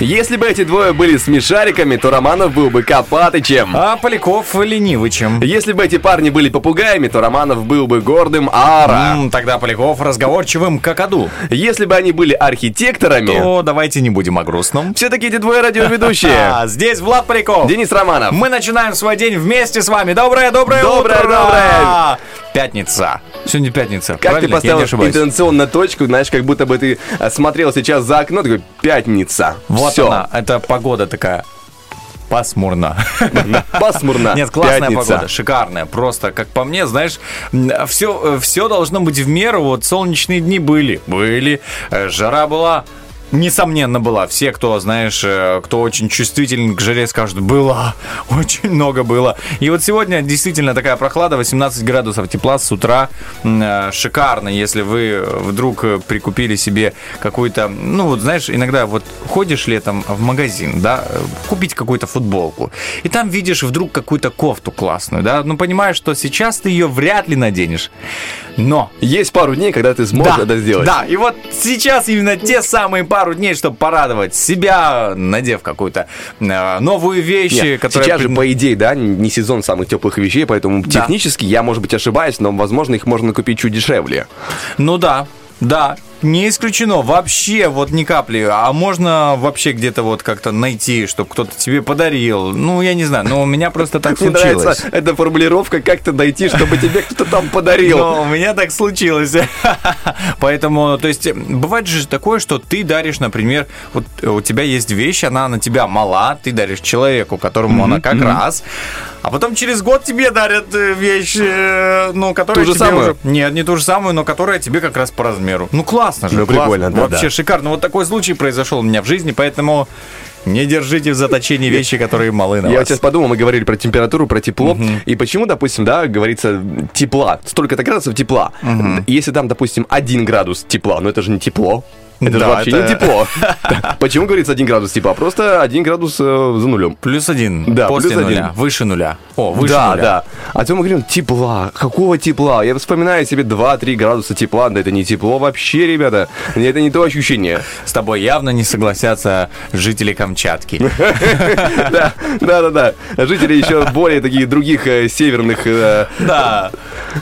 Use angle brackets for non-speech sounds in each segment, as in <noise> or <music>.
Если бы эти двое были смешариками, то Романов был бы Копатычем. А Поляков ленивычем. Если бы эти парни были попугаями, то Романов был бы гордым Ара. М, Тогда Поляков разговорчивым какаду. Если бы они были архитекторами, То давайте не будем о грустном. все-таки эти двое радиоведущие. <laughs> А, здесь Влад Поляков. Денис Романов. Мы начинаем свой день вместе с вами. Доброе, доброе, Доброе, утро! доброе. Пятница. Сегодня пятница. Как ты правильно? Я поставил интенционно точку, знаешь, как будто бы ты а, смотрел сейчас за окно, такой, пятница. Вот Всё. она, это погода такая. Пасмурно. Пасмурно. Нет, классная Пятница. погода, шикарная. Просто, как по мне, знаешь, все, все должно быть в меру. Вот солнечные дни были, были, э, жара была. Несомненно, была. Все, кто, знаешь, э, кто очень чувствителен к жаре, скажут, было, <laughs> очень много было. И вот сегодня действительно такая прохлада, 18 градусов тепла с утра. Э, Шикарно, если вы вдруг э, прикупили себе какую-то, ну вот, знаешь, иногда вот ходишь летом в магазин, да, купить какую-то футболку, и там видишь вдруг какую-то кофту классную, да, ну понимаешь, что сейчас ты ее вряд ли наденешь. Но Есть пару дней, когда ты сможешь это сделать. да, и вот сейчас именно те самые пару дней, чтобы порадовать себя, надев какую-то э, новую вещь, Нет, которая... сейчас же, по идее, да, не сезон самых теплых вещей, поэтому Да. технически я, может быть, ошибаюсь, но, возможно, их можно купить чуть дешевле. Ну да, да, не исключено, вообще вот ни капли. А можно вообще где-то вот как-то найти, чтобы кто-то тебе подарил. Ну, я не знаю, но у меня просто так <laughs> Мне случилось. нравится эта формулировка, как-то найти, чтобы тебе кто-то там подарил. Но у меня так случилось. <laughs> Поэтому, то есть, бывает же такое, что ты даришь, например, вот у тебя есть вещь, она на тебя мала, ты даришь человеку, которому она как раз, а потом через год тебе дарят э, вещь, э, ну, которая Ту же тебе самую? уже- Нет, не ту же самую, но которая тебе как раз по размеру. Ну, классно же, Ну, прикольно, да, Вообще да. шикарно. Вот такой случай произошел у меня в жизни, поэтому не держите в заточении вещи, которые малы на Я вас. сейчас подумал, мы говорили про температуру, про тепло. И почему, допустим, да, говорится тепла, столько-то градусов тепла. Если там, допустим, один градус тепла, но это же не тепло. Это же Да, вообще это- не тепло. <laughs> Почему говорится один градус тепла? Просто один градус э, за нулем. Плюс один. Да, после плюс нуля. один. Выше нуля. О, выше да, нуля. да. А то мы говорим, тепла. Какого тепла? Я вспоминаю себе 2-3 градуса тепла. Да это не тепло вообще, ребята. Это не то ощущение. С тобой явно не согласятся жители Камчатки. <laughs> Да, да, да, да. Жители еще более таких других э, северных э, Да,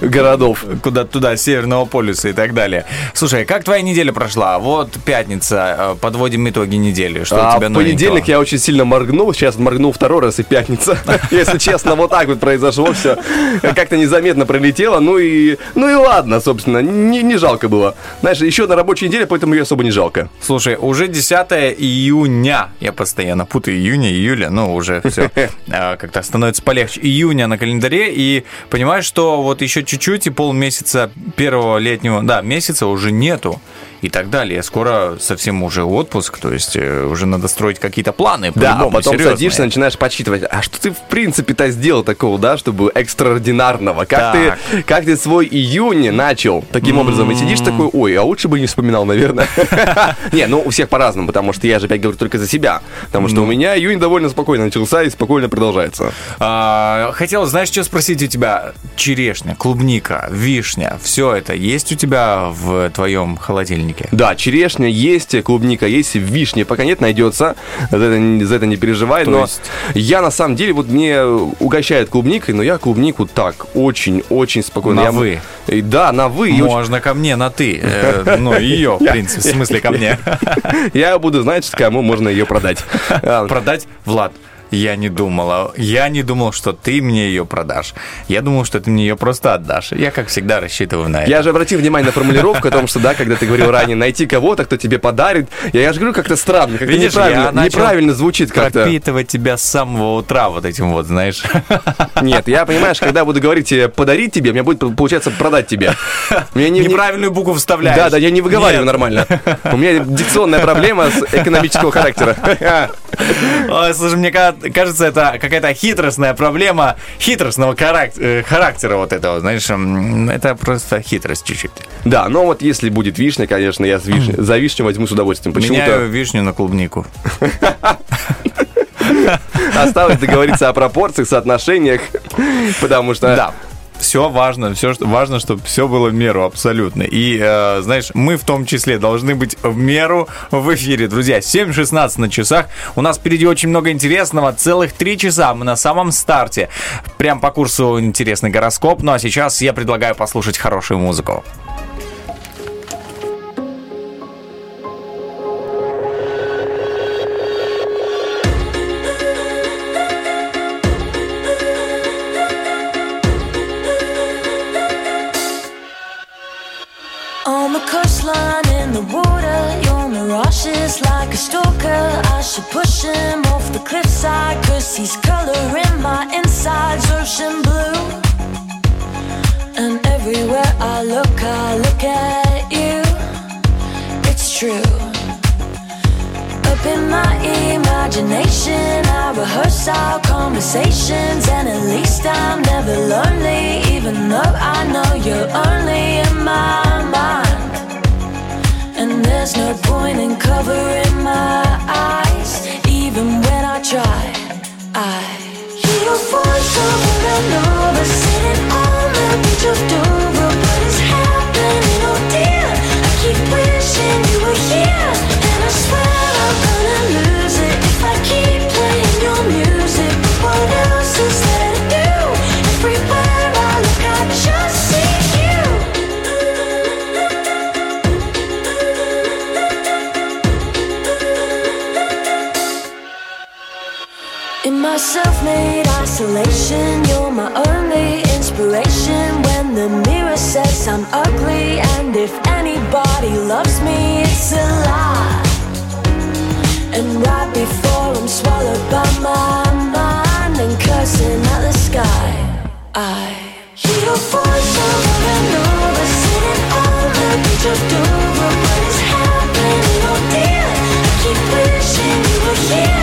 городов. куда туда, Северного полюса и так далее. Слушай, как твоя неделя прошла? Вот пятница, э, подводим итоги недели. Что у А тебя в понедельник новенького? я очень сильно моргнул, сейчас моргнул второй раз и пятница. <laughs> Если честно, вот так вот произошло все. Как-то незаметно пролетело, ну и, ну и ладно, собственно, не, не жалко было. Знаешь, еще одна рабочая неделя, поэтому ее особо не жалко. Слушай, уже 10 июня. Я постоянно путаю июня, июля, ну уже все <laughs> как-то становится полегче. Июня на календаре, и понимаешь, что вот еще чуть-чуть и полмесяца первого летнего, да, месяца уже нету. И так далее. Скоро совсем уже отпуск, то есть э, уже надо строить какие-то планы. Да, а потом серьезные. садишься, начинаешь подсчитывать, а что ты в принципе-то сделал такого, да, чтобы экстраординарного? Как ты, как ты свой июнь начал таким образом? И сидишь такой, ой, а лучше бы не вспоминал, наверное. <laughs> Не, ну у всех по-разному, потому что я же опять говорю только за себя. Потому Ну. что у меня июнь довольно спокойно начался и спокойно продолжается. А, хотел, знаешь, что спросить у тебя? Черешня, клубника, вишня, все это есть у тебя в твоем холодильнике? Да, черешня есть, клубника есть, вишня пока нет, найдется. За это, не- за это не переживай. То но есть- я на самом деле, вот мне угощает клубникой, но я клубнику так, очень-очень спокойно. На Я- вы? Да, на вы. и очень- Можно ко мне на ты. Э, Ну, <laughs> ее, в принципе, в смысле ко мне. <laughs> Я буду знать, кому можно ее продать. <laughs> Продать, Влад, я не думала. Я не думал, что ты мне ее продашь. Я думал, что ты мне ее просто отдашь. Я, как всегда, рассчитываю на это. Я же обратил внимание на формулировку о том, что, да, когда ты говорил ранее, найти кого-то, кто тебе подарит. Я, я же говорю, как-то странно, как-то Видишь, неправильно, неправильно звучит как-то. Пропитывать тебя с самого утра вот этим вот, знаешь. Нет, я, понимаешь, когда буду говорить тебе подарить тебе, мне будет получаться продать тебе. Мне не, не- Неправильную букву вставляешь. Да, да, я не выговариваю Нет. нормально. У меня дикционная проблема с экономического характера. Слушай, мне ка- кажется, это какая-то хитростная проблема хитростного э, характера вот этого, знаешь, это просто хитрость чуть-чуть. Да, но вот если будет вишня, конечно, я вишня- за вишню возьму с удовольствием. Меняю вишню на клубнику. <laughs> осталось договориться о пропорциях, соотношениях, потому что... Да. Все важно, все важно, чтобы все было в меру абсолютно. И э, знаешь, мы в том числе должны быть в меру в эфире, друзья. 7.16 на часах. У нас впереди очень много интересного. Целых три часа. Мы на самом старте. Прям по курсу интересный гороскоп. Ну а сейчас я предлагаю послушать хорошую музыку. Should push him off the cliffside, cause he's coloring my insides ocean blue. And everywhere I look, I look at you. It's true. Up in my imagination, I rehearse our conversations, and at least I'm never lonely, even though I know you're only in my mind. And there's no point in covering my eyes, try. I hear your voice over and over, sitting on the beach of Dover, but it's happening, oh dear. I keep wishing you were here, Ugly, and if anybody loves me, it's a lie. And right before I'm swallowed by my mind and cursing at the sky, I hear your voice over and over, sitting on the beach of Dover. But it's happening, oh dear. I keep wishing you were here,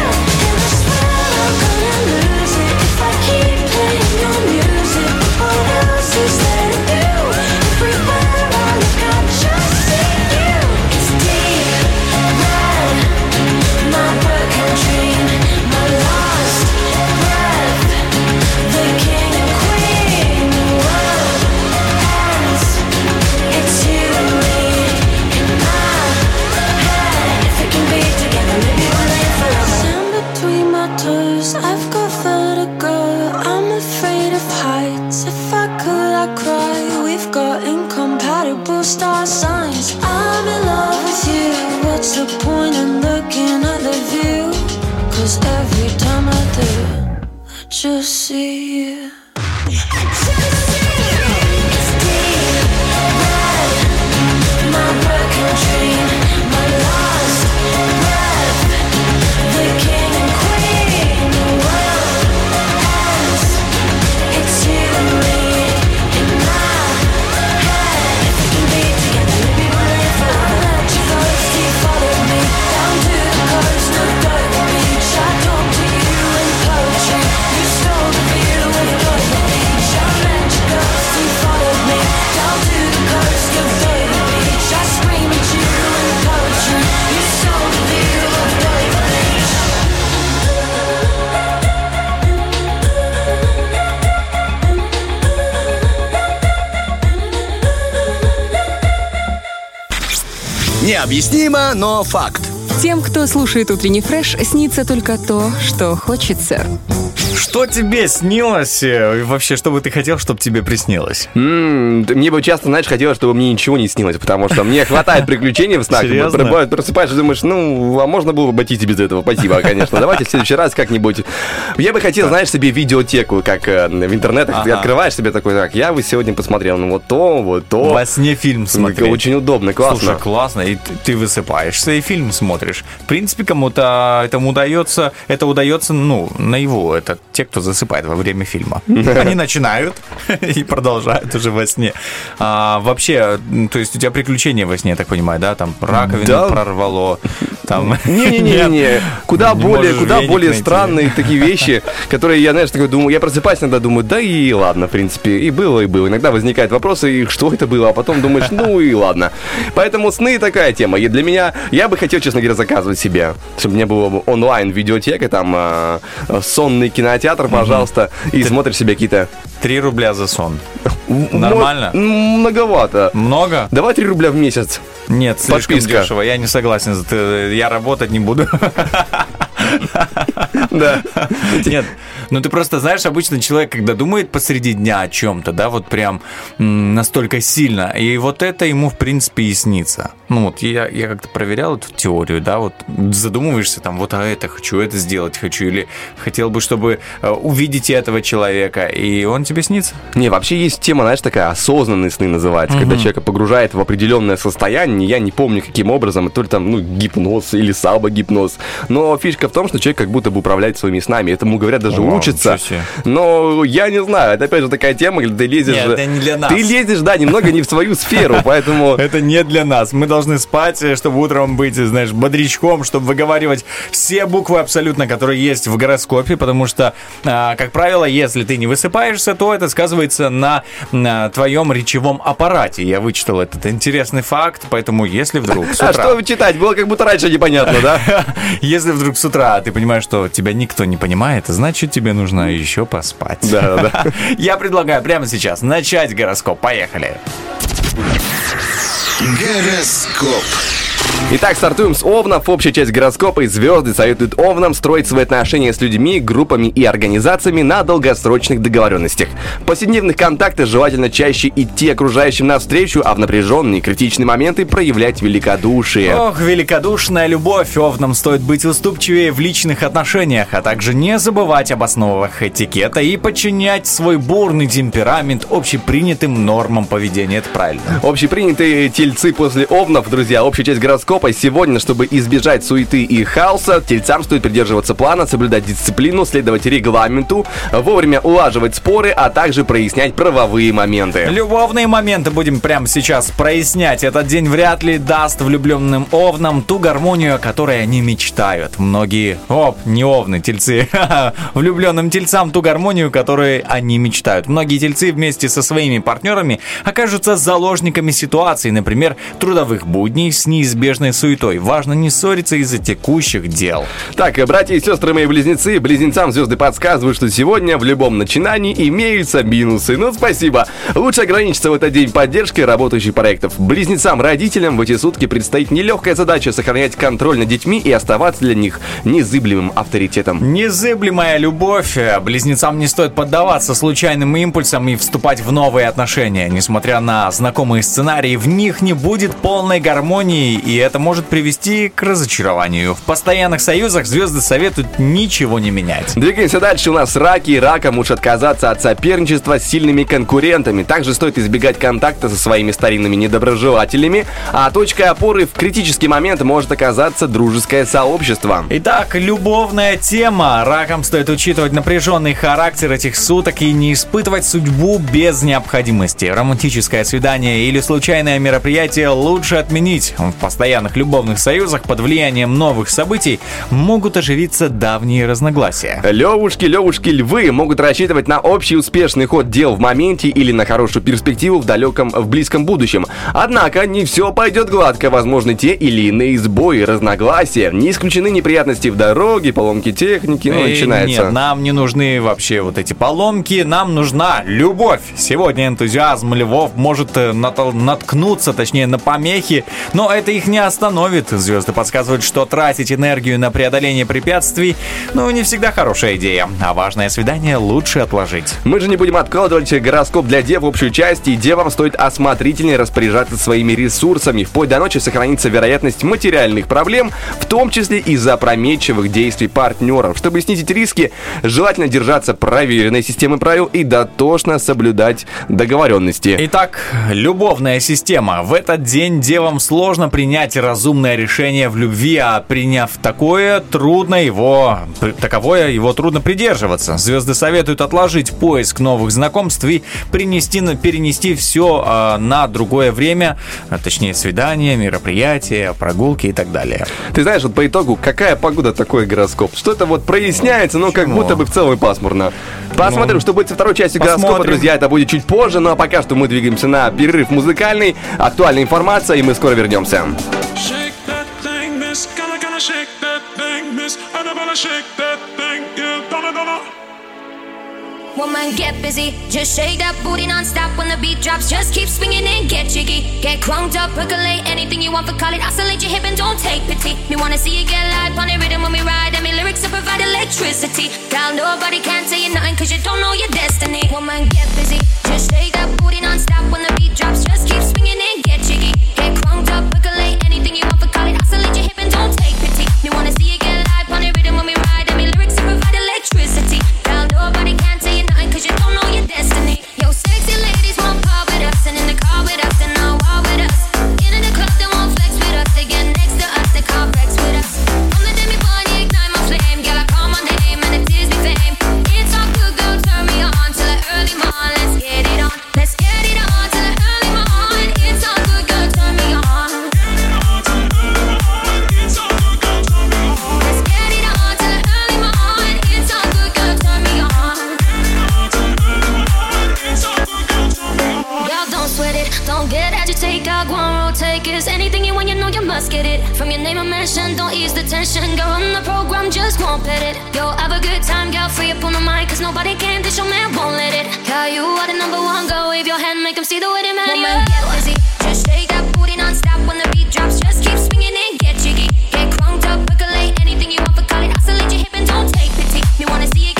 Необъяснимо, но факт. Тем, кто слушает утренний фреш, снится только то, что хочется. Что тебе снилось? э, И вообще, что бы ты хотел, чтобы тебе приснилось? М, да Мне бы часто, знаешь, хотелось, чтобы мне ничего не снилось, потому что мне хватает <laughs> приключений в снах. Серьезно? Бывает, Просыпаешься и думаешь, ну, а можно было бы обойтись без этого? Спасибо, конечно. Давайте в следующий раз как-нибудь. Я бы хотел, знаешь, себе видеотеку, как э, в интернетах. Ты Ага. открываешь себе такой, так, я бы сегодня посмотрел, ну, вот то, вот то. Во сне фильм смотреть. очень удобно, классно. Слушай, классно, и ты, ты высыпаешься и фильм смотришь. В принципе, кому-то этому удается, это удается, ну, наяву. Это те, кто засыпает во время фильма. <laughs> Они начинают <laughs> и продолжают уже во сне. А, вообще, то есть у тебя приключения во сне, я так понимаю, да? Там раковину Да. прорвало, там... Не-не-не, <laughs> куда Не более, куда более найти. странные такие вещи, которые я, знаешь, такой думаю, я просыпаюсь иногда думаю, да и ладно, в принципе, и было, и было. Иногда возникают вопросы, и что это было, а потом думаешь, ну и ладно. Поэтому сны такая тема. И для меня, я бы хотел, честно говоря, заказывать себе, чтобы у меня была онлайн видеотека, там э, э, сонный кинотеатр, пожалуйста, и смотришь себе какие-то... Три рубля за сон. Нормально? Многовато. Много? Давай 3 рубля в месяц. Нет, слишком Подписка. дешево. Я не согласен. Я работать не буду. <laughs> Да. <laughs> Нет, ну ты просто знаешь, обычно человек, когда думает посреди дня о чем-то, да, вот прям настолько сильно, и вот это ему, в принципе, и снится. Ну вот я, я как-то проверял эту теорию, да, вот задумываешься там, вот а это хочу, это сделать хочу, или хотел бы, чтобы э, увидеть этого человека, и он тебе снится. Не, вообще есть тема, знаешь, такая осознанные сны называется, когда человека погружает в определенное состояние, я не помню каким образом, то ли там, ну, гипноз или сабо-гипноз. Но фишка в том, что человек как будто бы управляет своими снами. Этому говорят, даже Вау, учатся. Но я не знаю, это опять же такая тема, где ты лезешь... Нет, это не для нас. Ты лезешь, да, немного не в свою сферу, поэтому... <laughs> Это не для нас. Мы должны спать, э, чтобы утром быть, знаешь, бодрячком, чтобы выговаривать все буквы абсолютно, которые есть в гороскопе, потому что, а, как правило, если ты не высыпаешься, то это сказывается на, на твоем речевом аппарате. Я вычитал этот интересный факт, поэтому если вдруг с А что читать? Было как будто раньше непонятно, да? <laughs> Если вдруг с утра ты понимаешь, что тебя никто не понимает, значит тебе нужно еще поспать. Да, да, да. <laughs> Я предлагаю прямо сейчас начать гороскоп. Поехали. Гороскоп. Итак, стартуем с Овнов. Общая часть гороскопа и звезды советуют Овнам строить свои отношения с людьми, группами и организациями на долгосрочных договоренностях. В повседневных контактах желательно чаще идти окружающим навстречу, а в напряженные критичные моменты проявлять великодушие. Ох, великодушная любовь. Овнам стоит быть уступчивее в личных отношениях, а также не забывать об основах этикета и подчинять свой бурный темперамент общепринятым нормам поведения. Это правильно. Общепринятые тельцы после Овнов, друзья, общая часть гороскопа. Сегодня, чтобы избежать суеты и хаоса, тельцам стоит придерживаться плана, соблюдать дисциплину, следовать регламенту, вовремя улаживать споры, а также прояснять правовые моменты. Любовные моменты будем прямо сейчас прояснять. Этот день вряд ли даст влюбленным овнам ту гармонию, о которой они мечтают. Многие, оп, не овны, тельцы, <laughs> влюбленным тельцам ту гармонию, которой они мечтают. Многие тельцы вместе со своими партнерами окажутся заложниками ситуаций, например, трудовых будней с неизбежной суетой. Важно не ссориться из-за текущих дел. Так, э, братья и сестры мои близнецы, близнецам звезды подсказывают, что сегодня в любом начинании имеются минусы. Ну, спасибо. Лучше ограничиться в этот день поддержкой работающих проектов. Близнецам, родителям в эти сутки предстоит нелегкая задача сохранять контроль над детьми и оставаться для них незыблемым авторитетом. Незыблемая любовь. Э, Близнецам не стоит поддаваться случайным импульсам и вступать в новые отношения. Несмотря на знакомые сценарии, в них не будет полной гармонии, и это может привести к разочарованию. В постоянных союзах звезды советуют ничего не менять. Двигаемся дальше. У нас раки и раком лучше отказаться от соперничества с сильными конкурентами. Также стоит избегать контакта со своими старинными недоброжелателями, а точкой опоры в критический момент может оказаться дружеское сообщество. Итак, любовная тема. Ракам стоит учитывать напряженный характер этих суток и не испытывать судьбу без необходимости. Романтическое свидание или случайное мероприятие лучше отменить. В постоянных любовных союзах под влиянием новых событий могут оживиться давние разногласия. Левушки, левушки, львы могут рассчитывать на общий успешный ход дел в моменте или на хорошую перспективу в далеком, в близком будущем. Однако не все пойдет гладко, возможны те или иные сбои, разногласия, не исключены неприятности в дороге, поломки техники, ну, Эй, начинается. Нет, нам не нужны вообще вот эти поломки, нам нужна любовь. Сегодня энтузиазм львов может э, наткнуться, точнее, на помехи, но это их их не остановит. Звезды подсказывают, что тратить энергию на преодоление препятствий, ну, не всегда хорошая идея. А важное свидание лучше отложить. Мы же не будем откладывать гороскоп для дев в общую часть, и девам стоит осмотрительнее распоряжаться своими ресурсами. Вплоть до ночи сохранится вероятность материальных проблем, в том числе из-за опрометчивых действий партнеров. Чтобы снизить риски, желательно держаться проверенной системы правил и дотошно соблюдать договоренности. Итак, любовная система. В этот день девам сложно принять разумное решение в любви, а приняв такое, трудно его, таковое его трудно придерживаться. Звезды советуют отложить поиск новых знакомств и принести, перенести все э, на другое время, а, точнее свидания, мероприятия, прогулки и так далее. Ты знаешь, вот по итогу, какая погода такой гороскоп? Что-то вот проясняется, но как будто бы в целом пасмурно. Посмотрим, ну, что будет со второй частью гороскопа, друзья. Это будет чуть позже, ну а пока что мы двигаемся на перерыв музыкальный. Актуальная информация, и мы скоро вернемся. Woman, get busy. Just shake that booty non-stop when the beat drops. Just keep swinging and get jiggy. Get crunked up, percolate anything you want for call it. Oscillate your hip and don't take pity. Me wanna see you get live on the rhythm when we ride. And me lyrics to provide electricity. Girl, nobody can tell you nothing cause you don't know your destiny. Woman, get busy. Just shake that booty non-stop when the beat drops. Just keep swinging and get jiggy. Get crunked up, anything you want for call it. Oscillate your hip and don't take pity. Me wanna see you must get it. From your name I mention, don't ease the tension. Girl, on the program, just won't pet it. Yo, have a good time, girl, free up on the mic. Cause nobody can dish your man, won't let it. Girl, you are the number one, go wave your hand, make them see the way they man. Woman, get busy, just shake that booty non-stop when the beat drops. Just keep swinging and get jiggy. Get crunked up, percolate anything you want for call it. Oscillate your hip and don't take pity. Me wanna see you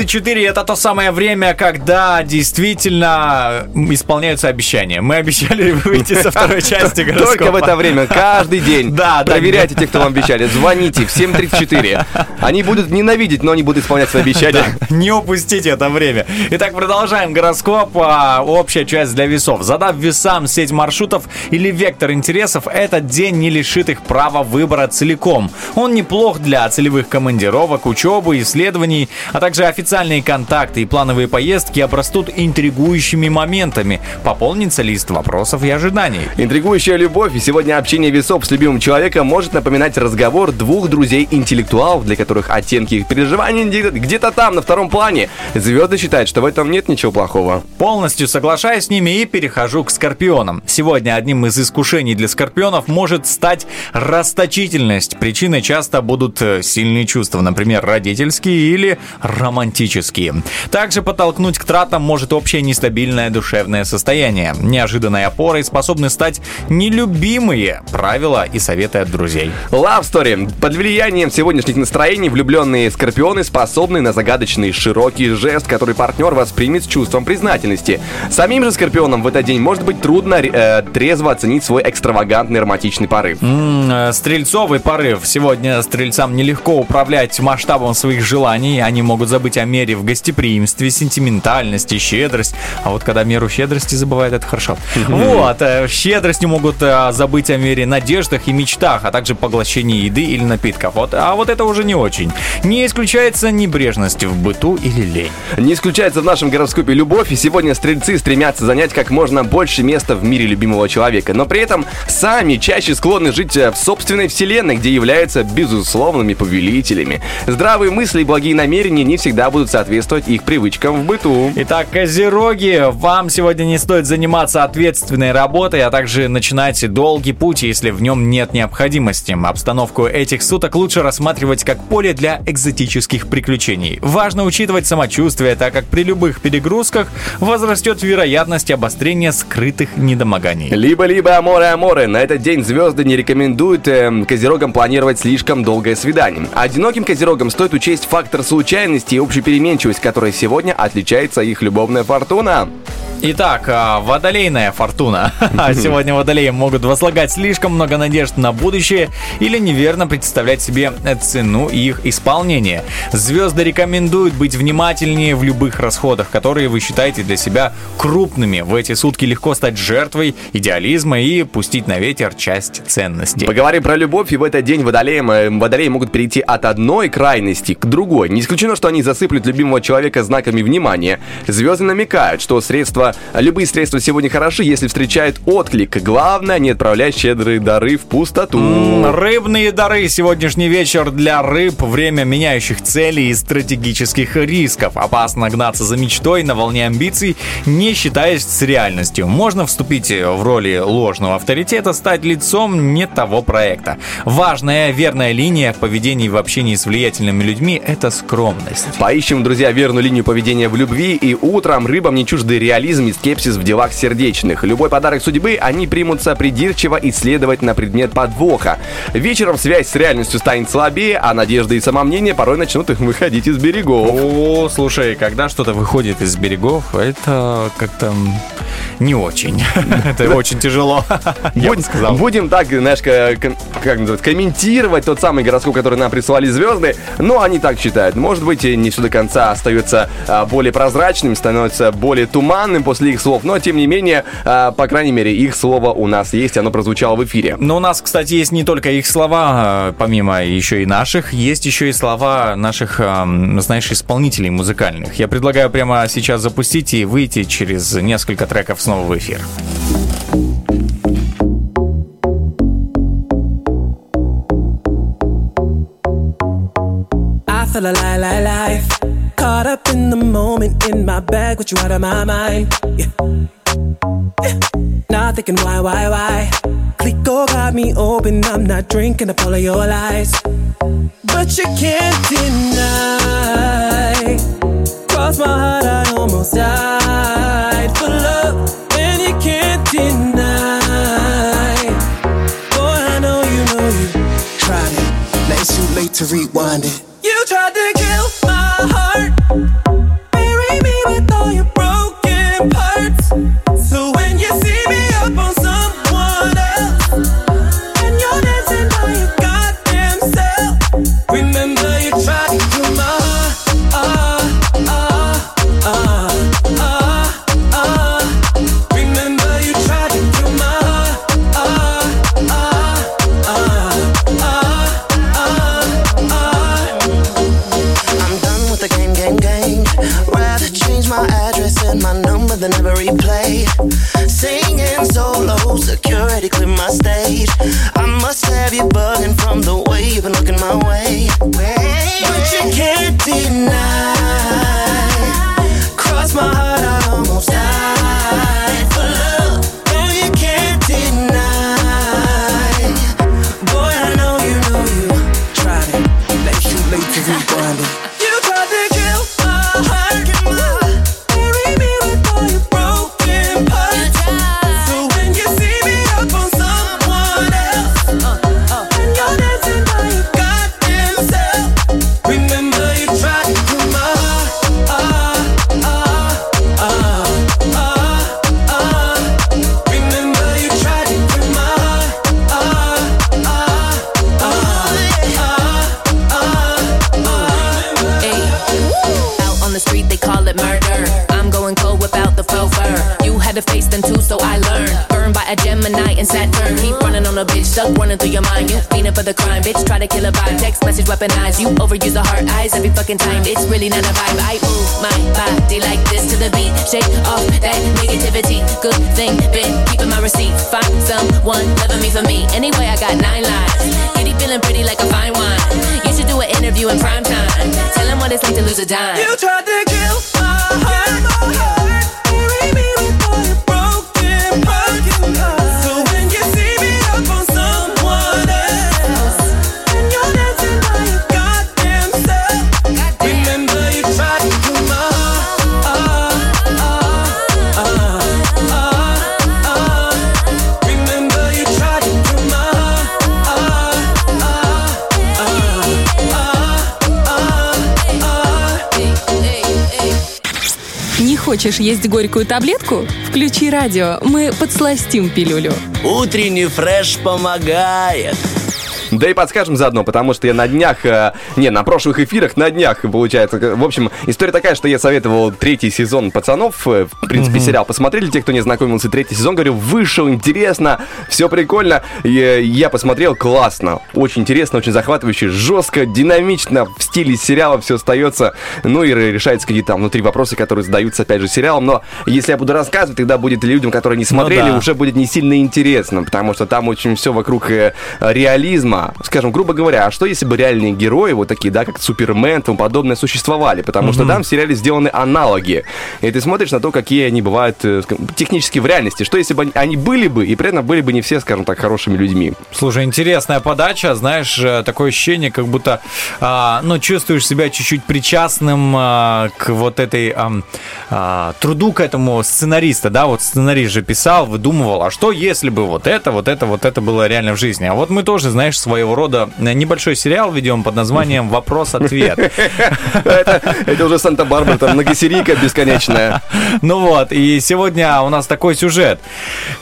7.34 это то самое время, когда действительно исполняются обещания. Мы обещали <laughs> выйти со второй части гороскопа. Только в это время, каждый день. <laughs> Да. Проверяйте тех, кто вам обещали. Звоните в 734. Они будут ненавидеть, но они будут исполнять свои обещания. Не упустите это время. Итак, продолжаем гороскоп. А, Общая часть для весов. Задав весам сеть маршрутов или вектор интересов, этот день не лишит их права выбора целиком. Он неплох для целевых командировок, учебы, исследований, а также официальные контакты и плановые поездки обрастут интригующими моментами. Пополнится лист вопросов и ожиданий. Интригующая любовь и сегодня общение весов с любимым человеком может напоминать разговор двух друзей-интеллектуалов, для которых оттенки их переживаний где- где-то там, на втором плане. Звезды считают, что в этом нет ничего плохого. Полностью соглашаюсь с ними и перехожу к скорпионам. Сегодня одним из искушений для скорпионов может стать расточительность. Причиной часто будут э, сильные чувства, например, родительские или романтические. Также подтолкнуть к тратам может общее нестабильное душевное состояние. Неожиданной опорой способны стать нелюбимые правила и советы от друзей. Love Story. Под влиянием сегодняшних настроений влюбленные скорпионы способны на загадочный широкий жест, который партнер воспримет с чувством признательности. Самим же скорпионам в этот день может быть трудно э, трезво оценить свой экстравагантный романтичный порыв. Э, Стрельцовый порыв. Сегодня стрельцам нелегко управлять масштабом своих желаний. Они они могут забыть о мере в гостеприимстве, сентиментальности, щедрость. А вот когда меру щедрости забывают, это хорошо. Вот, э, щедростью могут э, забыть о мере надеждах и мечтах, а также поглощении еды или напитков. Вот, а вот это уже не очень. Не исключается небрежность в быту или лень. Не исключается в нашем гороскопе любовь, и сегодня стрельцы стремятся занять как можно больше места в мире любимого человека, но при этом сами чаще склонны жить э, в собственной вселенной, где являются безусловными повелителями. Здравые мысли и благие намерения не всегда будут соответствовать их привычкам в быту. Итак, козероги, вам сегодня не стоит заниматься ответственной работой, а также начинать долгий путь, если в нем нет необходимости. Обстановку этих суток лучше рассматривать как поле для экзотических приключений. Важно учитывать самочувствие, так как при любых перегрузках возрастет вероятность обострения скрытых недомоганий. Либо-либо аморе-аморе. На этот день звезды не рекомендуют э, козерогам планировать слишком долгое свидание. Одиноким козерогам стоит учесть фактор случайности и общую переменчивость, которой сегодня отличается их любовная фортуна. Итак, а, водолейная фортуна. <laughs> <laughs> Сегодня водолеи могут возлагать слишком много надежд на будущее или неверно представлять себе цену их исполнения. Звезды рекомендуют быть внимательнее в любых расходах, которые вы считаете для себя крупными. В эти сутки легко стать жертвой идеализма и пустить на ветер часть ценностей. Поговорим про любовь, и в этот день водолеям, э, водолеи могут перейти от одной крайности к другой. Не исключено, что они засыплют любимого человека знаками внимания. Звезды намекают, что средства, любые средства сегодня хороши, если встречают отклик. Главное, не отправлять щедрые дары в пустоту. Рыбные дары. Сегодняшний вечер для рыб. Время меняющих целей и стратегических рисков. Опасно гнаться за мечтой на волне амбиций, не считаясь с реальностью. Можно вступить в роли ложного авторитета, стать лицом не того проекта. Важная верная линия в поведении и в общении с влиятельными людьми – это скромность. Поищем, друзья, верную линию поведения в любви, и утром рыбам не чужды реализм и скепсис в делах сердечных. Любой подарок судьбы они примутся придирчиво исследовать на предмет подвоха. Вечером связь с реальностью станет слабее, а надежды и самомнение порой начнут их выходить из берегов. О, слушай, когда что-то выходит из берегов, это как-то не очень. <laughs> Это очень тяжело. Будем так, знаешь, как называется, комментировать тот самый гороскоп, который нам прислали звезды, но они так считают. Может быть, и не все до конца остается а, более прозрачным, становится более туманным после их слов, но тем не менее, а, по крайней мере, их слово у нас есть, оно прозвучало в эфире. Но у нас, кстати, есть не только их слова, э, помимо еще и наших, есть еще и слова наших, знаешь, исполнителей музыкальных. Я предлагаю прямо сейчас запустить и выйти через несколько треков снова в эфир. I feel alive, alive, life. Caught up in the moment, in my bag, with you out of my mind. Yeah. Yeah. Not thinking why, why, why. Clico got me open, I'm not drinking up all of your lies. But you can't deny. Cross my heart, I almost died for love, late to rewind it. You tried to security clear my stage. I must have you bugging from the way you've been looking my way. Message weaponized. You overuse the heart eyes every fucking time. It's really not a vibe. I move my body like this to the beat. Shake off that negativity. Good thing, been keeping my receipt. Find someone loving me for me. Anyway, I got nine lives. Kitty feeling pretty like a fine wine. You should do an interview in prime time. Tell him what it's like to lose a dime. You tried to kill my heart. Хочешь есть горькую таблетку? Включи радио, мы подсластим пилюлю. Утренний фреш помогает. Да и подскажем заодно, потому что я на днях, э, не, на прошлых эфирах, на днях, получается. В общем, история такая, что я советовал третий сезон «Пацанов». э, В принципе, сериал посмотрели, те, кто не знакомился, третий сезон, говорю, вышел, интересно, все прикольно. И, э, я посмотрел, классно, очень интересно, очень захватывающе, жестко, динамично, в стиле сериала все остается. Ну и ре- решаются какие-то там внутри вопросы, которые задаются, опять же, сериалом. Но если я буду рассказывать, тогда будет людям, которые не смотрели, да. уже будет не сильно интересно, потому что там очень все вокруг э, Скажем, грубо говоря, а что если бы реальные герои, вот такие, да, как Супермен и тому подобное, существовали? Потому что там в сериале сделаны аналоги. И ты смотришь на то, какие они бывают э, технически в реальности. Что если бы они- были бы, и при этом были бы не все, скажем так, хорошими людьми? Слушай, интересная подача, знаешь, э, такое ощущение, как будто, а, ну, чувствуешь себя чуть-чуть причастным а, к вот этой ам, а, труду к этому сценариста, да, вот сценарист же писал, выдумывал, а что если бы вот это, вот это, вот это было реально в жизни? А вот мы тоже, знаешь, своего рода небольшой сериал ведем под названием <laughs> «Вопрос-ответ». Это уже Санта-Барбара, там многосерийка бесконечная. Ну вот, и сегодня у нас такой сюжет.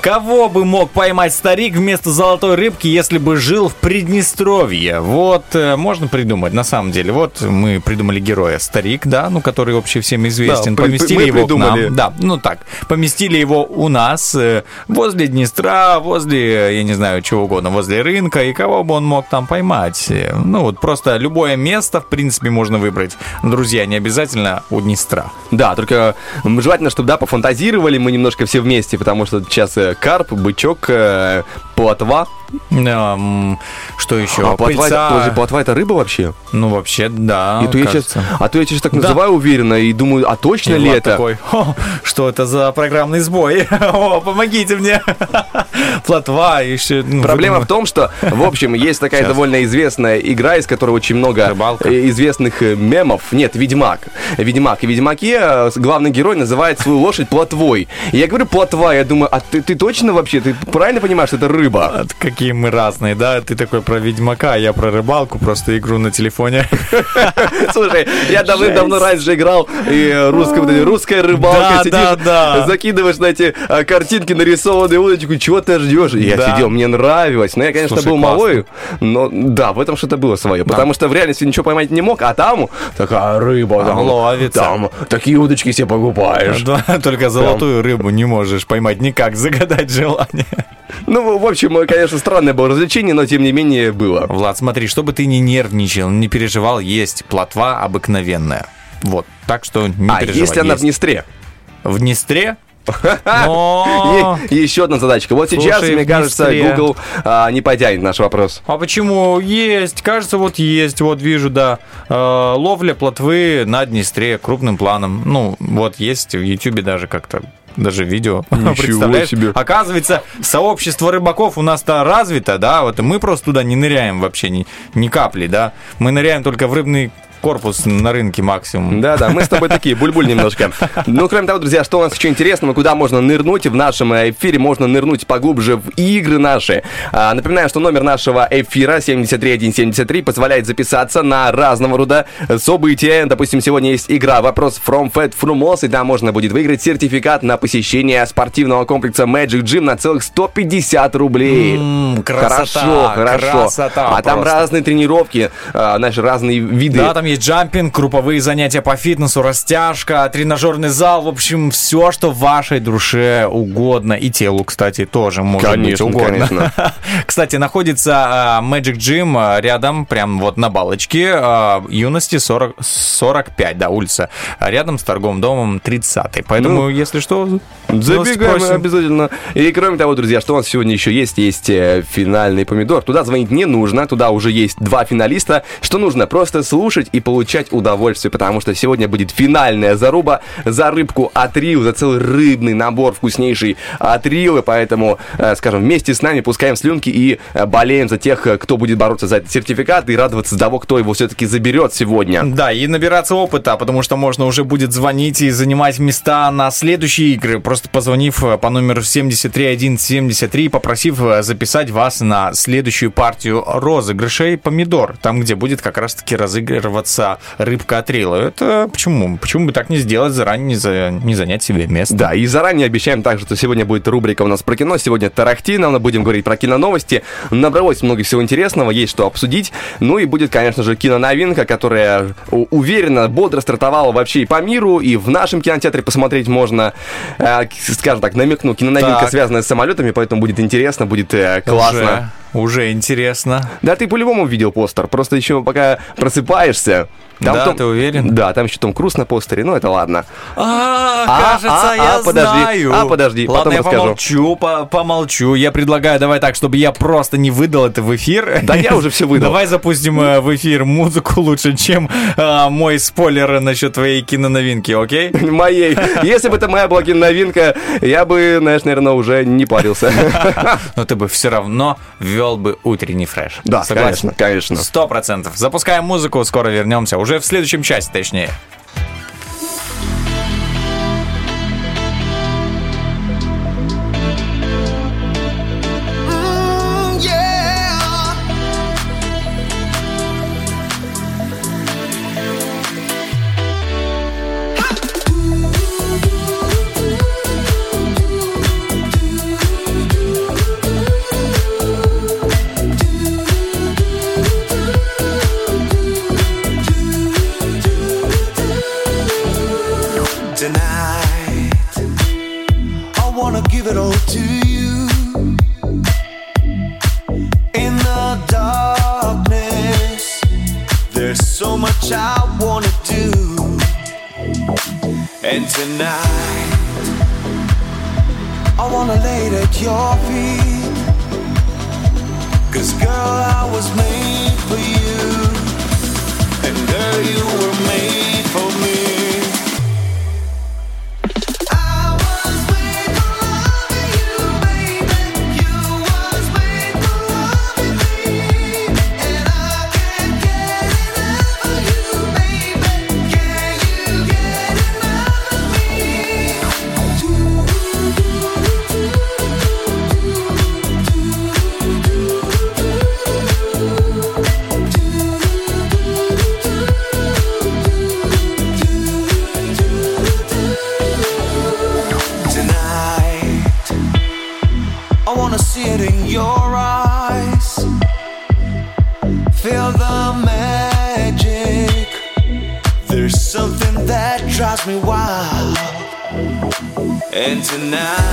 Кого бы мог поймать старик вместо золотой рыбки, если бы жил в Приднестровье? Вот, э, можно придумать, на самом деле. Вот мы придумали героя. Старик, да, ну, который вообще всем известен. Да, поместили его придумали. к нам. Да, ну так, поместили его у нас, э, возле Днестра, возле, я не знаю, чего угодно, возле рынка, и кого бы он мог там поймать? Э, Ну, вот просто любое место, в принципе, можно выбрать. Друзья, не обязательно у Днестра. Да, только желательно, чтобы, да, пофантазировали мы немножко все вместе, потому что сейчас э, карп, бычок, э, плотва. Эм, Что еще? А плотва, это, Пыльца. подожди, плотва это рыба вообще? Ну, вообще, да. И то я сейчас, а то я сейчас так Да. называю уверенно и думаю, а точно И ли Влад это? такой, «О, что это за программный сбой? <laughs> О, помогите мне. <laughs> Плотва еще. ну, Проблема в том, что, в общем, есть <laughs> такая Сейчас. довольно известная игра, из которой очень много Рыбалка. э, известных э, мемов. Нет, Ведьмак. Ведьмак. И в Ведьмаке э, главный герой называет свою лошадь плотвой. И я говорю плотва, я думаю, а ты, ты точно вообще, ты правильно понимаешь, что это рыба? А, Какие мы разные, да? Ты такой про Ведьмака, а я про рыбалку, просто игру на телефоне. <laughs> Слушай, я давным-давно раньше играл, и русская, русская рыбалка, Да, сидишь, закидываешь на эти картинки, нарисованные удочку, чего ты ждешь? Я сидел, мне нравилось. Но я, конечно, был малой, но да, в этом что-то было свое. Потому что в реальности ничего поймать не мог, а там такая рыба, там, ловится. там такие удочки себе покупаешь. Да, Только золотую рыбу не можешь поймать никак, загадать желание. Ну, в общем, конечно, странное было развлечение, но тем не менее было. Влад, смотри, чтобы ты не нервничал, не переживал, есть плотва обыкновенная. Вот, так что не а, переживай. если она в есть. Днестре? В Днестре? Но... <laughs> И еще одна задачка. Вот сейчас, мне кажется. Google а, не потянет наш вопрос. А почему есть? Кажется, вот есть, вот вижу, да. Э, ловля плотвы на Днестре крупным планом. Ну, вот есть в Ютубе даже как-то даже видео. <laughs> Ничего Представляешь? себе. Оказывается, сообщество рыбаков у нас-то развито, да, вот и мы просто туда не ныряем вообще ни, ни капли, да. Мы ныряем только в рыбный корпус на рынке максимум. Да-да, мы с тобой такие, буль-буль немножко. Ну, кроме того, друзья, что у нас еще интересного, куда можно нырнуть в нашем э, эфире, можно нырнуть поглубже в игры наши. А, напоминаю, что номер нашего эфира 73173 позволяет записаться на разного рода события. Допустим, сегодня есть игра «Вопрос from Fat Frumos», и там можно будет выиграть сертификат на посещение спортивного комплекса Magic Gym на целых 150 рублей. М, красота, хорошо, хорошо. красота а там просто. разные тренировки, а, наши разные виды Да, там есть джампинг, групповые занятия по фитнесу, растяжка, тренажерный зал, в общем, все, что вашей душе угодно. И телу, кстати, тоже может Конечно, быть угодно. конечно. <laughs> Кстати, находится а, Magic Gym а, рядом, прям вот на балочке, а, юности 40, 45, да, улица, рядом с торговым домом 30 Поэтому, Ну, если что, Забегаем обязательно. И кроме того, друзья, что у нас сегодня еще есть? Есть э, финальный помидор. Туда звонить не нужно, туда уже есть два финалиста. Что нужно? Просто слушать и получать удовольствие, потому что сегодня будет финальная заруба за рыбку от Рио, за целый рыбный набор вкуснейший от Рио. Поэтому, э, скажем, вместе с нами пускаем слюнки и э, болеем за тех, э, кто будет бороться за этот сертификат и радоваться того, кто его все-таки заберет сегодня. Да, и набираться опыта, потому что можно уже будет звонить и занимать места на следующие игры, просто позвонив по номеру 73173, попросив э, записать вас на следующую партию розыгрышей помидор, там, где будет как раз-таки разыгрываться рыбка от Рила. Это почему? Почему бы так не сделать, заранее не, за- не занять себе место? Да, и заранее обещаем также, что сегодня будет рубрика у нас про кино. Сегодня Тарахтина, мы будем говорить про киноновости. Набралось много всего интересного, есть что обсудить. Ну и будет, конечно же, киноновинка, которая уверенно, бодро стартовала вообще и по миру, и в нашем кинотеатре посмотреть можно, э, скажем так, намекну, киноновинка, Так. связанная с самолетами, поэтому будет интересно, будет э, классно. Уже, уже интересно. Да, ты по-любому видел постер, просто еще пока просыпаешься. Да, Том- ты уверен? Да, там еще Том Круз на постере, ну это ладно. А, А, кажется, а, я а, подожди, знаю. а, подожди, Ладно, потом я расскажу. помолчу, по- помолчу. Я предлагаю, давай так, чтобы я просто не выдал это в эфир. Да я уже всё выдал. Давай запустим э, в эфир музыку лучше, чем э, мой спойлер насчет твоей киноновинки, окей? <laughs> моей. Если бы это моя была новинка, я бы, знаешь, наверное, уже не парился. <laughs> Но ты бы все равно ввел бы утренний фреш. Да, Согласен? конечно, конечно. Сто процентов. Запускаем музыку, скоро вернемся. Уже в следующем часе, точнее. And tonight, I wanna lay it at your feet. Cause girl, I was made for you. And girl, you were made for me. now.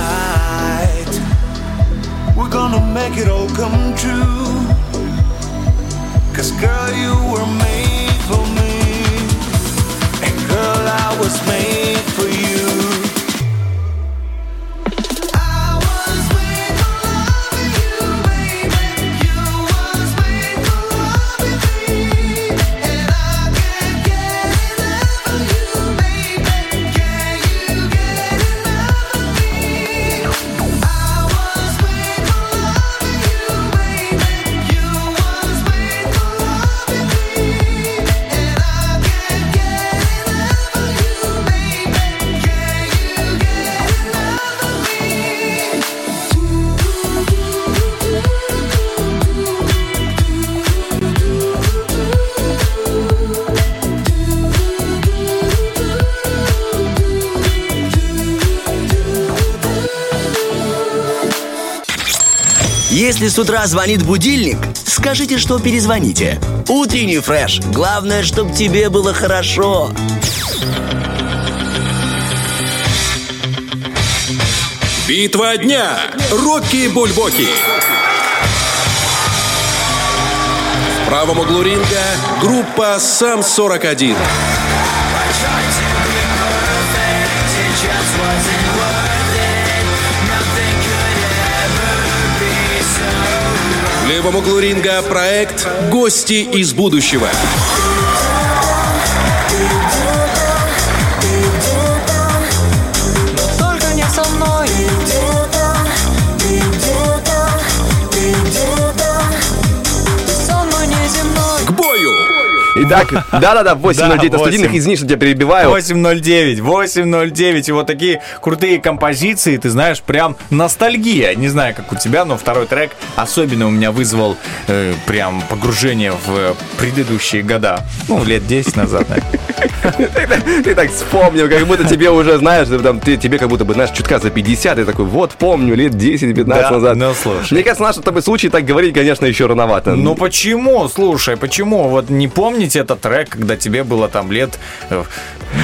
С утра звонит будильник, скажите, что перезвоните. Утренний фреш. Главное, чтобы тебе было хорошо. Битва дня. Рокки Бульбоки. В правом углу ринга группа Сам-41. Левом углу ринга проект «Гости из будущего». Итак, <laughs> да-да-да, 809 на студийных, 8. извини, что тебя перебиваю. 809, 809. И вот такие крутые композиции, ты знаешь, прям ностальгия. Не знаю, как у тебя, но второй трек особенно у меня вызвал э, прям погружение в предыдущие года. Ну, лет 10 назад. <laughs> Ты так вспомнил, как будто тебе уже, знаешь, там, ты, тебе как будто бы, знаешь, чутка за 50, и такой, вот, помню, лет 10-15 Да, назад. ну, слушай. Мне кажется, в нашем с тобой случае так говорить, конечно, еще рановато. Ну почему? Слушай, почему? Вот не помните этот трек, когда тебе было там лет э,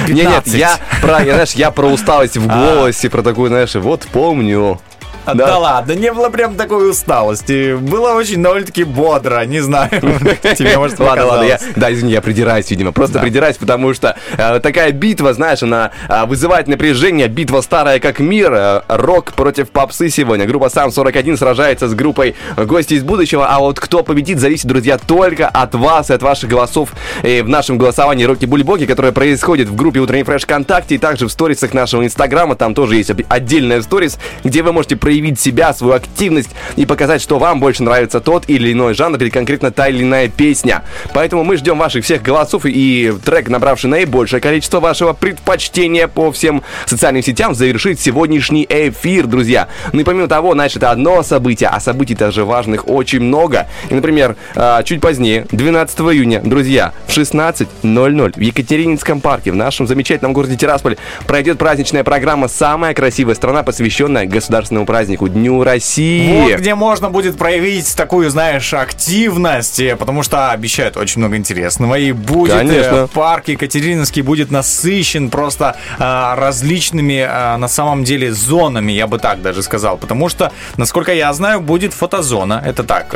15? Не, нет, я про, знаешь, я про усталость в голосе, про такую, знаешь, вот помню. А, Да. ладно, не было прям такой усталости. Было очень довольно-таки бодро, не знаю. <laughs> Тебе может Ладно, ладно, я, да, извини, я придираюсь, видимо. Просто придираюсь, потому что э, такая битва, знаешь, она э, вызывает напряжение. Битва старая как мир. э, рок против попсы сегодня. Группа Сам 41 сражается с группой Гости из будущего. А вот кто победит, зависит, друзья, только от вас и от ваших голосов э, в нашем голосовании Роки Бульбоки, которое происходит в группе Утренний Фреш ВКонтакте и также в сторисах нашего Инстаграма. Там тоже есть отдельная сторис, где вы можете проявить себя, свою активность и показать, что вам больше нравится тот или иной жанр или конкретно та или иная песня. Поэтому мы ждем ваших всех голосов и трек, набравший наибольшее количество вашего предпочтения по всем социальным сетям, завершит сегодняшний эфир, друзья. Ну и помимо того, значит, это одно событие, а событий также важных очень много. И, например, а, чуть позднее, 12 июня, друзья, в 16.00 в Екатерининском парке, в нашем замечательном городе Тирасполь, пройдет праздничная программа «Самая красивая страна», посвященная государственному празднику Дню России. Вот где можно будет проявить такую, знаешь, активность, э, потому что обещают очень много интересного. И будет Конечно. э, парк Екатерининский будет насыщен просто а, различными, а, на самом деле, зонами, я бы так даже сказал. Потому что, насколько я знаю, будет фотозона. Это так,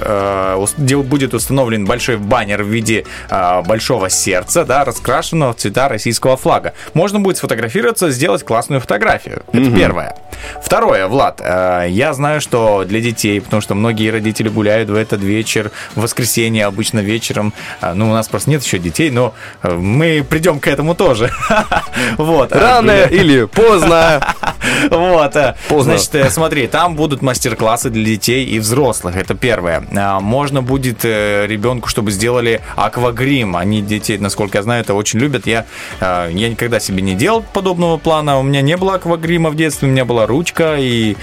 ус- где будет установлен большой баннер в виде а, большого сердца, да, раскрашенного в цвета российского флага. Можно будет сфотографироваться, сделать классную фотографию. Это первое. Второе, Влад, э, я знаю, что для детей, потому что многие родители гуляют в этот вечер, в воскресенье обычно вечером. А, Ну, у нас просто нет еще детей, но э, мы придем к этому тоже. <laughs> Вот. а, Рано гуля- или <laughs> поздно. вот. Поздно. Значит, э, смотри, там будут мастер-классы для детей и взрослых. Это первое. А, Можно будет э, ребенку, чтобы сделали аквагрим. Они детей, насколько я знаю, это очень любят. Я, я никогда себе не делал подобного плана. У меня не было аквагрима в детстве. У меня была ручка и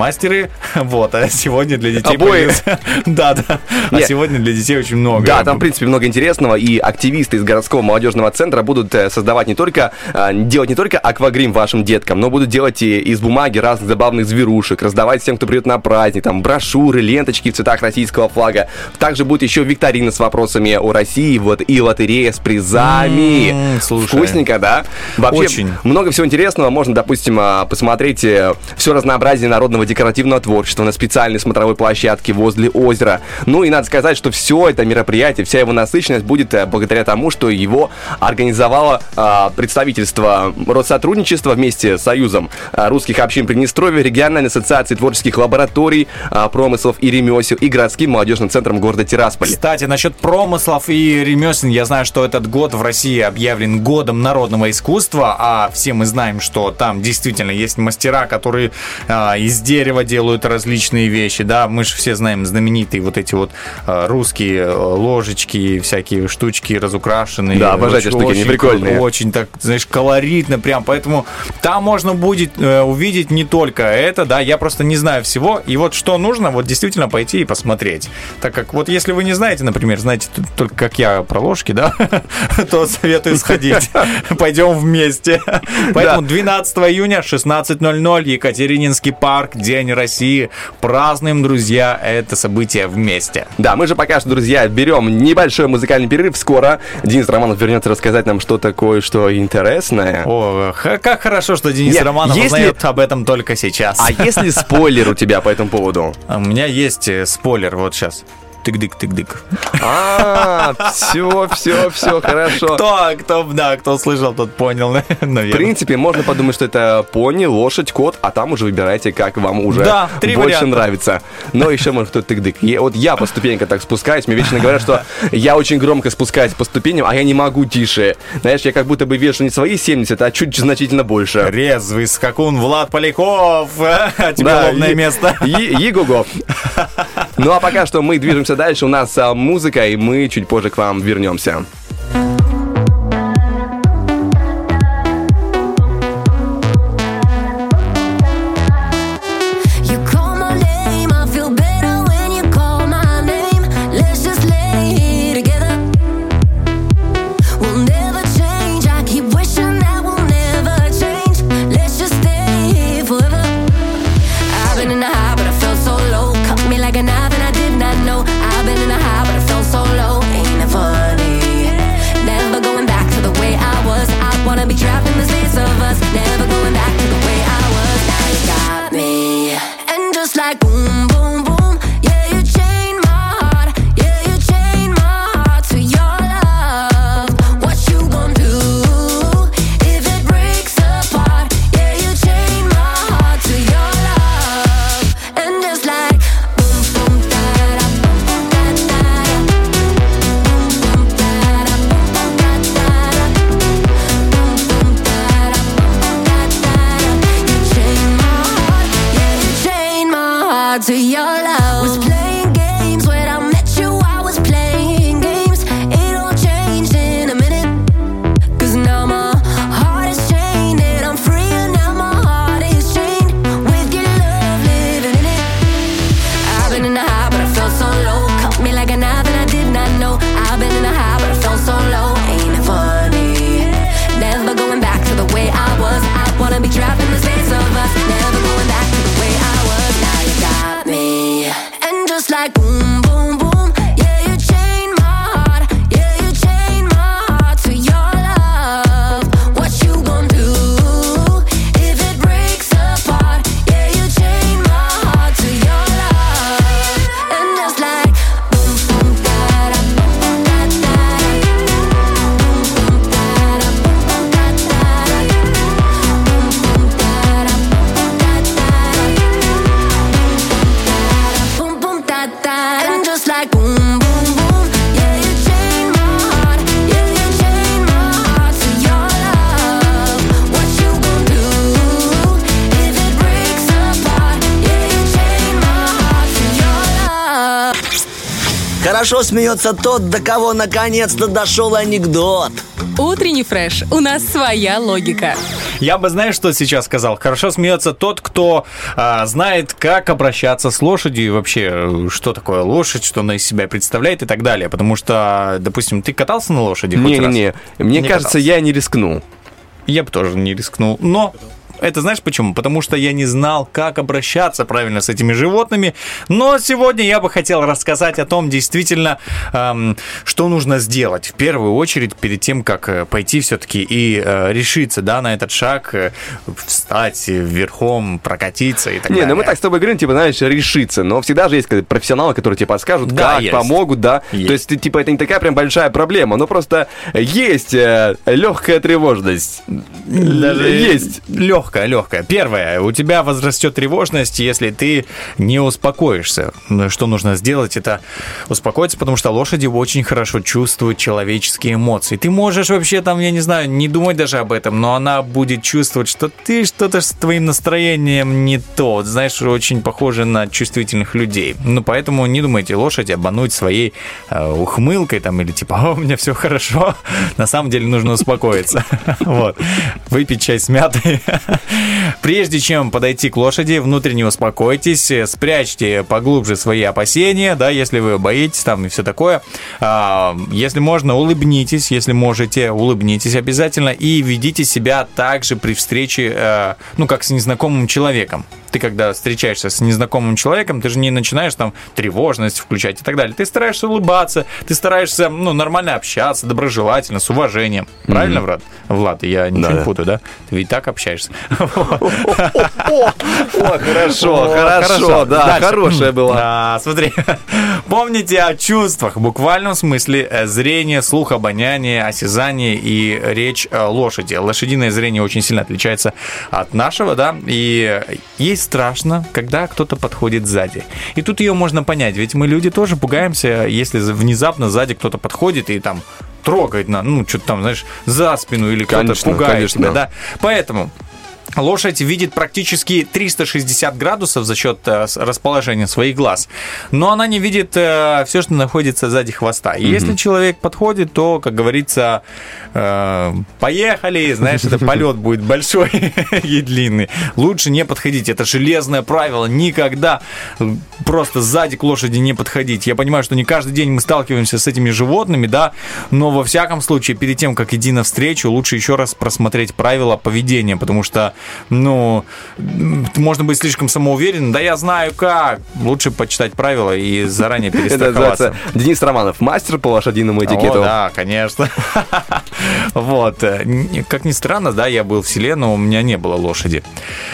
фломастеры. <laughs> Вот. А сегодня для детей Обои. <laughs> Да, да. А сегодня для детей очень много. Да, там, в принципе, много интересного, и активисты из городского молодежного центра будут э, создавать не только, э, делать не только аквагрим вашим деткам, но будут делать и из бумаги разных забавных зверушек, раздавать всем, кто придет на праздник, там, брошюры, ленточки в цветах российского флага. Также будет еще викторина с вопросами о России, вот, и лотерея с призами. М, слушай. Вкусненько, да? Вообще, Очень. много всего интересного. Можно, допустим, а, посмотреть все разнообразие народного декоративного творчества на специальной смотровой площадке возле озера. Ну и надо сказать, что все это мероприятие, вся его насыщенность будет э, благодаря тому, что его организовало а, представительство Россотрудничества вместе с Союзом а, русских общин Приднестровья, региональной ассоциацией творческих лабораторий, а, промыслов и ремесел и городским молодежным центром города Тирасполь. Кстати, насчет промыслов и ремесел, я знаю, что этот год в России объявлен годом народного искусства, а все мы знаем, что там действительно есть мастера, которые а, из дерева делают различные вещи, да, мы же все знаем знаменитые вот эти вот а, русские э, ложечки, всякие штучки разукрашенные. Да, обожаю эти Очень- штуки, они очень прикольные. очень так, знаешь, колоритно прям, поэтому там можно будет, э, увидеть не только это, да, я просто не знаю всего. И вот что нужно, вот действительно пойти и посмотреть. Так как вот если вы не знаете, например, знаете только как я про ложки, да, <laughs> то советую сходить. <laughs> Пойдем вместе. Поэтому 12 июня, 16.00, Екатерининский парк, День России. Празднуем, друзья, это событие вместе. Да, мы же пока что, друзья, берем небольшой музыкальный перерыв. Скоро Денис Романов вернется рассказать нам что-то кое-что интересное. О, как хорошо, что Денис Нет, Романов если- узнает об этом только сейчас. А если спойлер у тебя по этому поводу? <laughs> У меня есть э, спойлер вот сейчас. Тык-дык, тык-дык. А, все, все, все, хорошо. Кто, кто, да, кто слышал, тот понял, <laughs> В наверное. принципе, можно подумать, что это пони, лошадь, кот, а там уже выбирайте, как вам уже Да, три больше варианта. нравится. Но еще может кто-то тык-дык. Я- Вот я по ступенькам так спускаюсь, мне вечно говорят, что я очень громко спускаюсь по ступеням, а я не могу тише. Знаешь, я как будто бы вешу не свои 70, а чуть значительно больше. Резвый скакун Влад Поляков. Тебе лобное е- место. е- Его-го. Ну а пока что мы движемся дальше. У нас а, музыка, и мы чуть позже к вам вернемся. Хорошо смеется тот, до кого наконец-то дошел анекдот. Утренний фреш. У нас своя логика. Я бы, знаешь, что сейчас сказал? Хорошо смеется тот, кто а, знает, как обращаться с лошадью и вообще, э, что такое лошадь, что она из себя представляет и так далее. Потому что, допустим, ты катался на лошади? Не-не-не, мне Не кажется, катался. я не рискну. Я бы тоже не рискнул. Но это знаешь почему? Потому что я не знал, как обращаться правильно с этими животными. Но сегодня я бы хотел рассказать о том, действительно, эм, что нужно сделать. В первую очередь, перед тем, как э, пойти все-таки и э, решиться да, на этот шаг, э, встать верхом, прокатиться и так Не, далее. ну мы так с тобой говорим, типа, знаешь, решиться. Но всегда же есть профессионалы, которые тебе подскажут, Да, как, есть. помогут, да. Есть. То есть, типа, это не такая прям большая проблема, но просто есть легкая тревожность. Даже есть. Легкая, легкая. Первое, у тебя возрастет тревожность, если ты не успокоишься. Что нужно сделать, это успокоиться, потому что лошади очень хорошо чувствуют человеческие эмоции. Ты можешь вообще там, я не знаю, не думать даже об этом, но она будет чувствовать, что ты что-то с твоим настроением не то. Знаешь, очень похоже на чувствительных людей. Ну, поэтому не думайте лошадь обмануть своей э, ухмылкой там или типа, «О, у меня все хорошо. <laughs> На самом деле нужно успокоиться. <laughs> Вот. Выпить чай с мятой. <laughs> Прежде чем подойти к лошади, внутренне успокойтесь, спрячьте поглубже свои опасения, да, если вы боитесь там и все такое. А, Если можно, улыбнитесь, если можете, улыбнитесь обязательно и ведите себя также при встрече, э, ну, как с незнакомым человеком. Ты когда встречаешься с незнакомым человеком, ты же не начинаешь там тревожность включать и так далее. Ты стараешься улыбаться, ты стараешься, ну, нормально общаться, доброжелательно, с уважением. Правильно, Влад? Влад, я ничего Да. не путаю, да? Ты ведь так общаешься. Хорошо, хорошо, да, хорошая была. Смотри. Помните о чувствах, в буквальном смысле э, зрение, слух, обоняние, осязание и речь э, лошади. Лошадиное зрение очень сильно отличается от нашего, да, и ей страшно, когда кто-то подходит сзади. И тут ее можно понять, ведь мы люди тоже пугаемся, если внезапно сзади кто-то подходит и там трогает на, ну, что-то там, знаешь, за спину или кто-то пугает конечно. тебя, да. Поэтому Лошадь видит практически 360 градусов за счет э, расположения своих глаз, но она не видит все, что находится сзади хвоста. И если человек подходит, то, как говорится, э, поехали, знаешь, это полет будет большой <laughs> и длинный. Лучше не подходить, это железное правило, никогда просто сзади к лошади не подходить. Я понимаю, что не каждый день мы сталкиваемся с этими животными, да, но во всяком случае, перед тем, как идти навстречу, лучше еще раз просмотреть правила поведения, потому что, ну, можно быть слишком самоуверенным, да я знаю как. Лучше почитать правила и заранее <laughs> перестраховаться. Денис Романов, мастер по лошадиному этикету. О, да, конечно. <laughs> Вот. Как ни странно, да, я был в селе, но у меня не было лошади.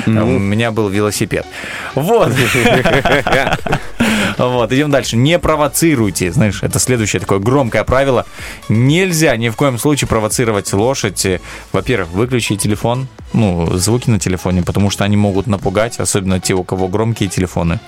У меня был велосипед. Вот. <laughs> Вот, идем дальше. Не провоцируйте. Знаешь, это следующее такое громкое правило. Нельзя ни в коем случае провоцировать лошадь. Во-первых, выключи телефон, ну, звуки на телефоне, потому что они могут напугать, особенно те, у кого громкие телефоны.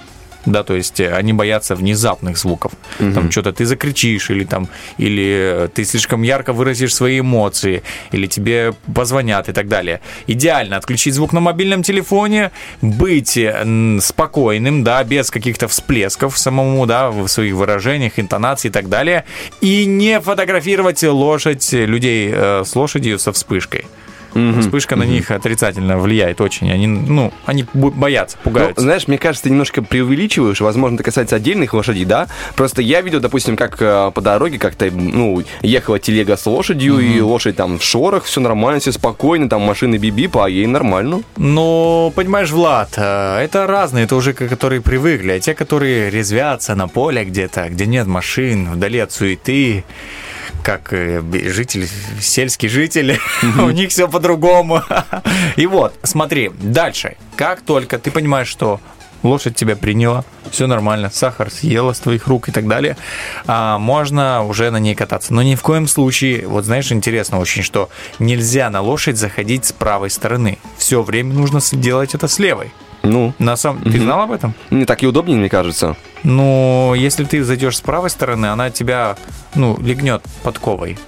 Да, то есть э, они боятся внезапных звуков. Там что-то ты закричишь, или там, или э, ты слишком ярко выразишь свои эмоции, или тебе позвонят и так далее. Идеально отключить звук на мобильном телефоне, быть э, спокойным, да, без каких-то всплесков самому, да, в своих выражениях, интонации и так далее, и не фотографировать лошадь, людей э, с лошадью со вспышкой. Вспышка на них отрицательно влияет очень. Они, ну, они боятся, Ну, пугаются. знаешь, мне кажется, ты немножко преувеличиваешь, возможно, это касается отдельных лошадей, да? Просто я видел, допустим, как э, по дороге как-то, ну, ехала телега с лошадью, и лошадь там в шорах, все нормально, все спокойно, там машины бибип, а ей нормально. Ну, понимаешь, Влад, э, это разные, это уже которые привыкли, а те, которые резвятся на поле где-то, где нет машин, вдали от суеты, как э, житель, сельский житель, <laughs> у них все по-другому. <laughs> И вот, смотри, дальше. Как только ты понимаешь, что лошадь тебя приняла, все нормально, сахар съела с твоих рук и так далее, а, можно уже на ней кататься. Но ни в коем случае, вот знаешь, интересно очень, что нельзя на лошадь заходить с правой стороны. Все время нужно делать это с левой. Ну, На самом... Ты знал об этом? не так и удобнее, мне кажется. Ну, если ты зайдешь с правой стороны, она тебя, ну, легнет подковой.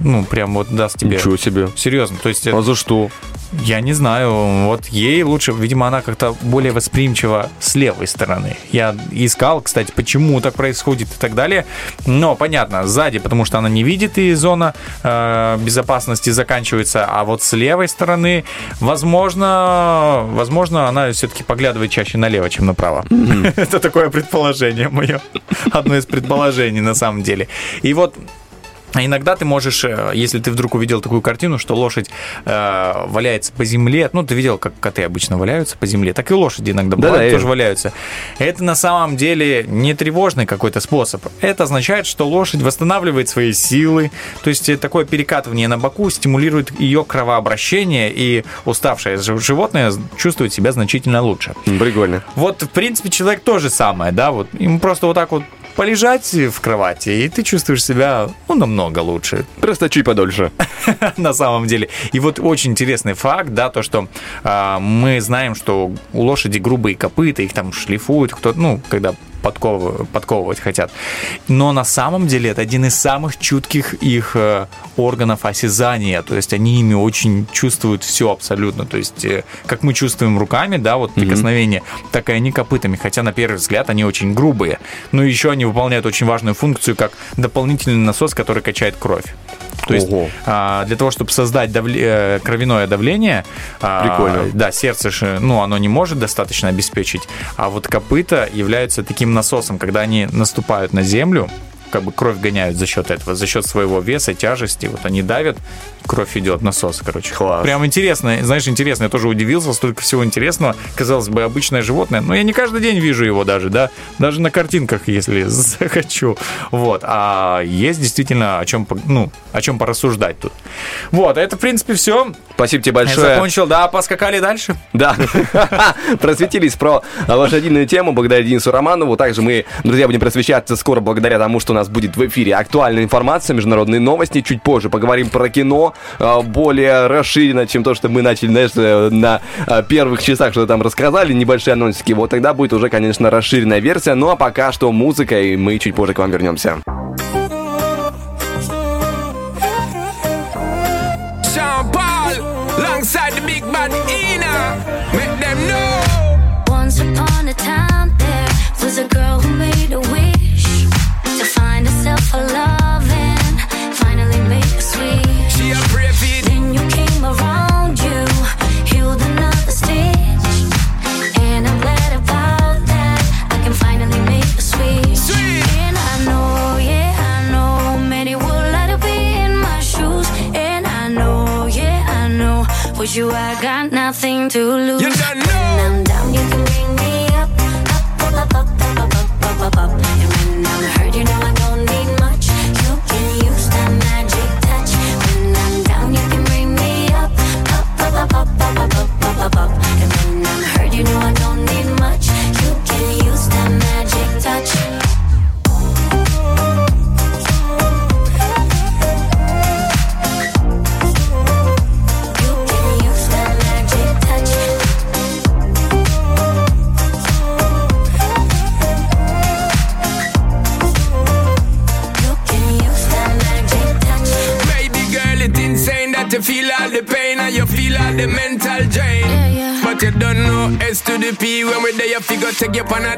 Ну, прям вот даст тебе... Ничего себе. Серьезно, то есть... А за что? Я не знаю, вот ей лучше, видимо, она как-то более восприимчива с левой стороны. Я искал, кстати, почему так происходит и так далее. Но понятно, сзади, потому что она не видит и зона э, безопасности заканчивается, а вот с левой стороны, возможно, возможно, она все-таки поглядывает чаще налево, чем направо. <laughs> Это такое предположение мое, одно из предположений на самом деле. И вот а иногда ты можешь, э, если ты вдруг увидел такую картину, что лошадь э, валяется по земле, ну, ты видел, как коты обычно валяются по земле, так и лошади иногда бывают, я тоже вижу. валяются. Это на самом деле не тревожный какой-то способ. Это означает, что лошадь восстанавливает свои силы, то есть э, такое перекатывание на боку стимулирует ее кровообращение, и уставшее жи- животное чувствует себя значительно лучше. Прикольно. Вот, в принципе, человек то же самое, да, вот ему просто вот так вот полежать в кровати, и ты чувствуешь себя, ну, намного лучше, <laughs> Просто чуть подольше. <laughs> на самом деле. И вот очень интересный факт, да, то, что а, мы знаем, что у лошади грубые копыта, их там шлифуют, кто ну, когда подков- подковывать хотят. Но на самом деле это один из самых чутких их э, органов осязания. То есть они ими очень чувствуют все абсолютно. То есть э, как мы чувствуем руками, да, вот прикосновение, так и они копытами. Хотя на первый взгляд они очень грубые. Но еще они выполняют очень важную функцию, как дополнительный насос, который качает кровь. То есть Ого. а, для того, чтобы создать давле- э, кровяное давление, а, Прикольно. да, сердце же, ну, оно не может достаточно обеспечить, а вот копыта являются таким насосом, когда они наступают на землю, как бы кровь гоняют за счет этого, за счет своего веса, тяжести, вот они давят, кровь идет, насос, короче. Класс. Прям интересно, знаешь, интересно, я тоже удивился, столько всего интересного. Казалось бы, обычное животное, но я не каждый день вижу его даже, да, даже на картинках, если <laughs> захочу. Вот, а есть действительно о чем, ну, о чем порассуждать тут. Вот, это, в принципе, все. Спасибо тебе Я большое. закончил, да, поскакали дальше. Да, <laughs> просветились про лошадиную тему благодаря Денису Романову. Также мы, друзья, будем просвещаться скоро благодаря тому, что у нас будет в эфире актуальная информация, международные новости. Чуть позже поговорим про кино э, более расширенно, чем то, что мы начали, знаешь, э, на э, первых часах, что там рассказали, небольшие анонсики. Вот тогда будет уже, конечно, расширенная версия. Ну а пока что музыка, и мы чуть позже к вам вернемся. on take you on a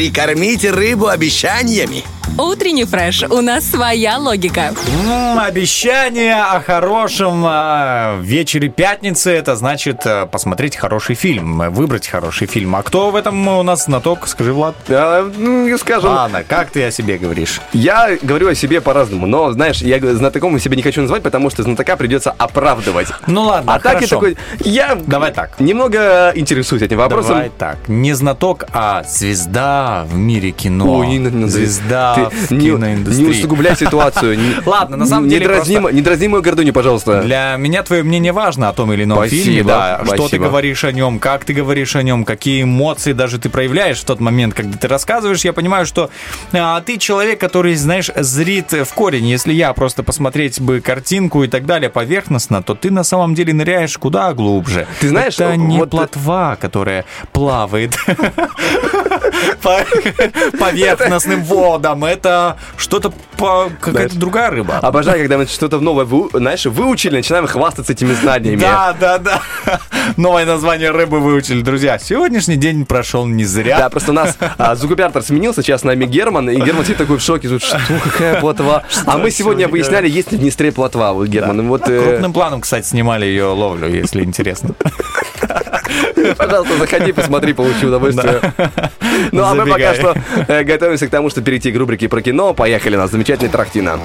Прикормите рыбу обещаниями. Утренний фреш. У нас своя логика. М, обещание о хорошем а, вечере пятницы это значит а, посмотреть хороший фильм, э, выбрать хороший фильм. А кто в этом у нас знаток? Скажи, Влад. А, ну, скажем, Ладно, как ты о себе говоришь? Я говорю о себе по-разному, но, знаешь, я говорю, знатоком себя не хочу называть, потому что знатока придется оправдывать. Ну ладно, А так я хорошо. такой, я Давай так. немного интересуюсь этим вопросом. Давай так, не знаток, а звезда в мире кино. Ой, не надо называть. звезда Ты не, киноиндустрии. не усугубляй ситуацию. <laughs> Ладно, на самом не деле не дразни мою гордыню, пожалуйста. Для меня твое мнение важно о том или ином Спасибо, фильме, да. Что ты говоришь о нем, как ты говоришь о нем, какие эмоции даже ты проявляешь в тот момент, когда ты рассказываешь. Я понимаю, что а, ты человек, который, знаешь, зрит в корень. Если я просто посмотреть бы картинку и так далее поверхностно, то ты на самом деле ныряешь куда глубже. Ты знаешь, это не вот- плотва, которая плавает <laughs> <laughs> по поверхностным водам. Это что-то по- какая-то другая рыба. Обожаю, когда мы что-то новое, вы- знаешь, выучили, начинаем хвастаться этими знаниями. Да, да, да. Новое название рыбы выучили, друзья. Сегодняшний день прошел не зря. Да, просто у нас а, звукоператор сменился, сейчас с нами Герман, и Герман сидит такой в шоке, тут, что, какая плотва? <laughs> А мы сегодня выясняли, есть ли в Днестре плотва, вот, Герман, и вот... э, Крупным планом, кстати, снимали ее ловлю, если интересно. <laughs> Пожалуйста, заходи, посмотри, получи удовольствие. Ну, а мы пока что э, готовимся к тому, чтобы перейти к рубрике про кино. Поехали, у нас замечательный Трахтина.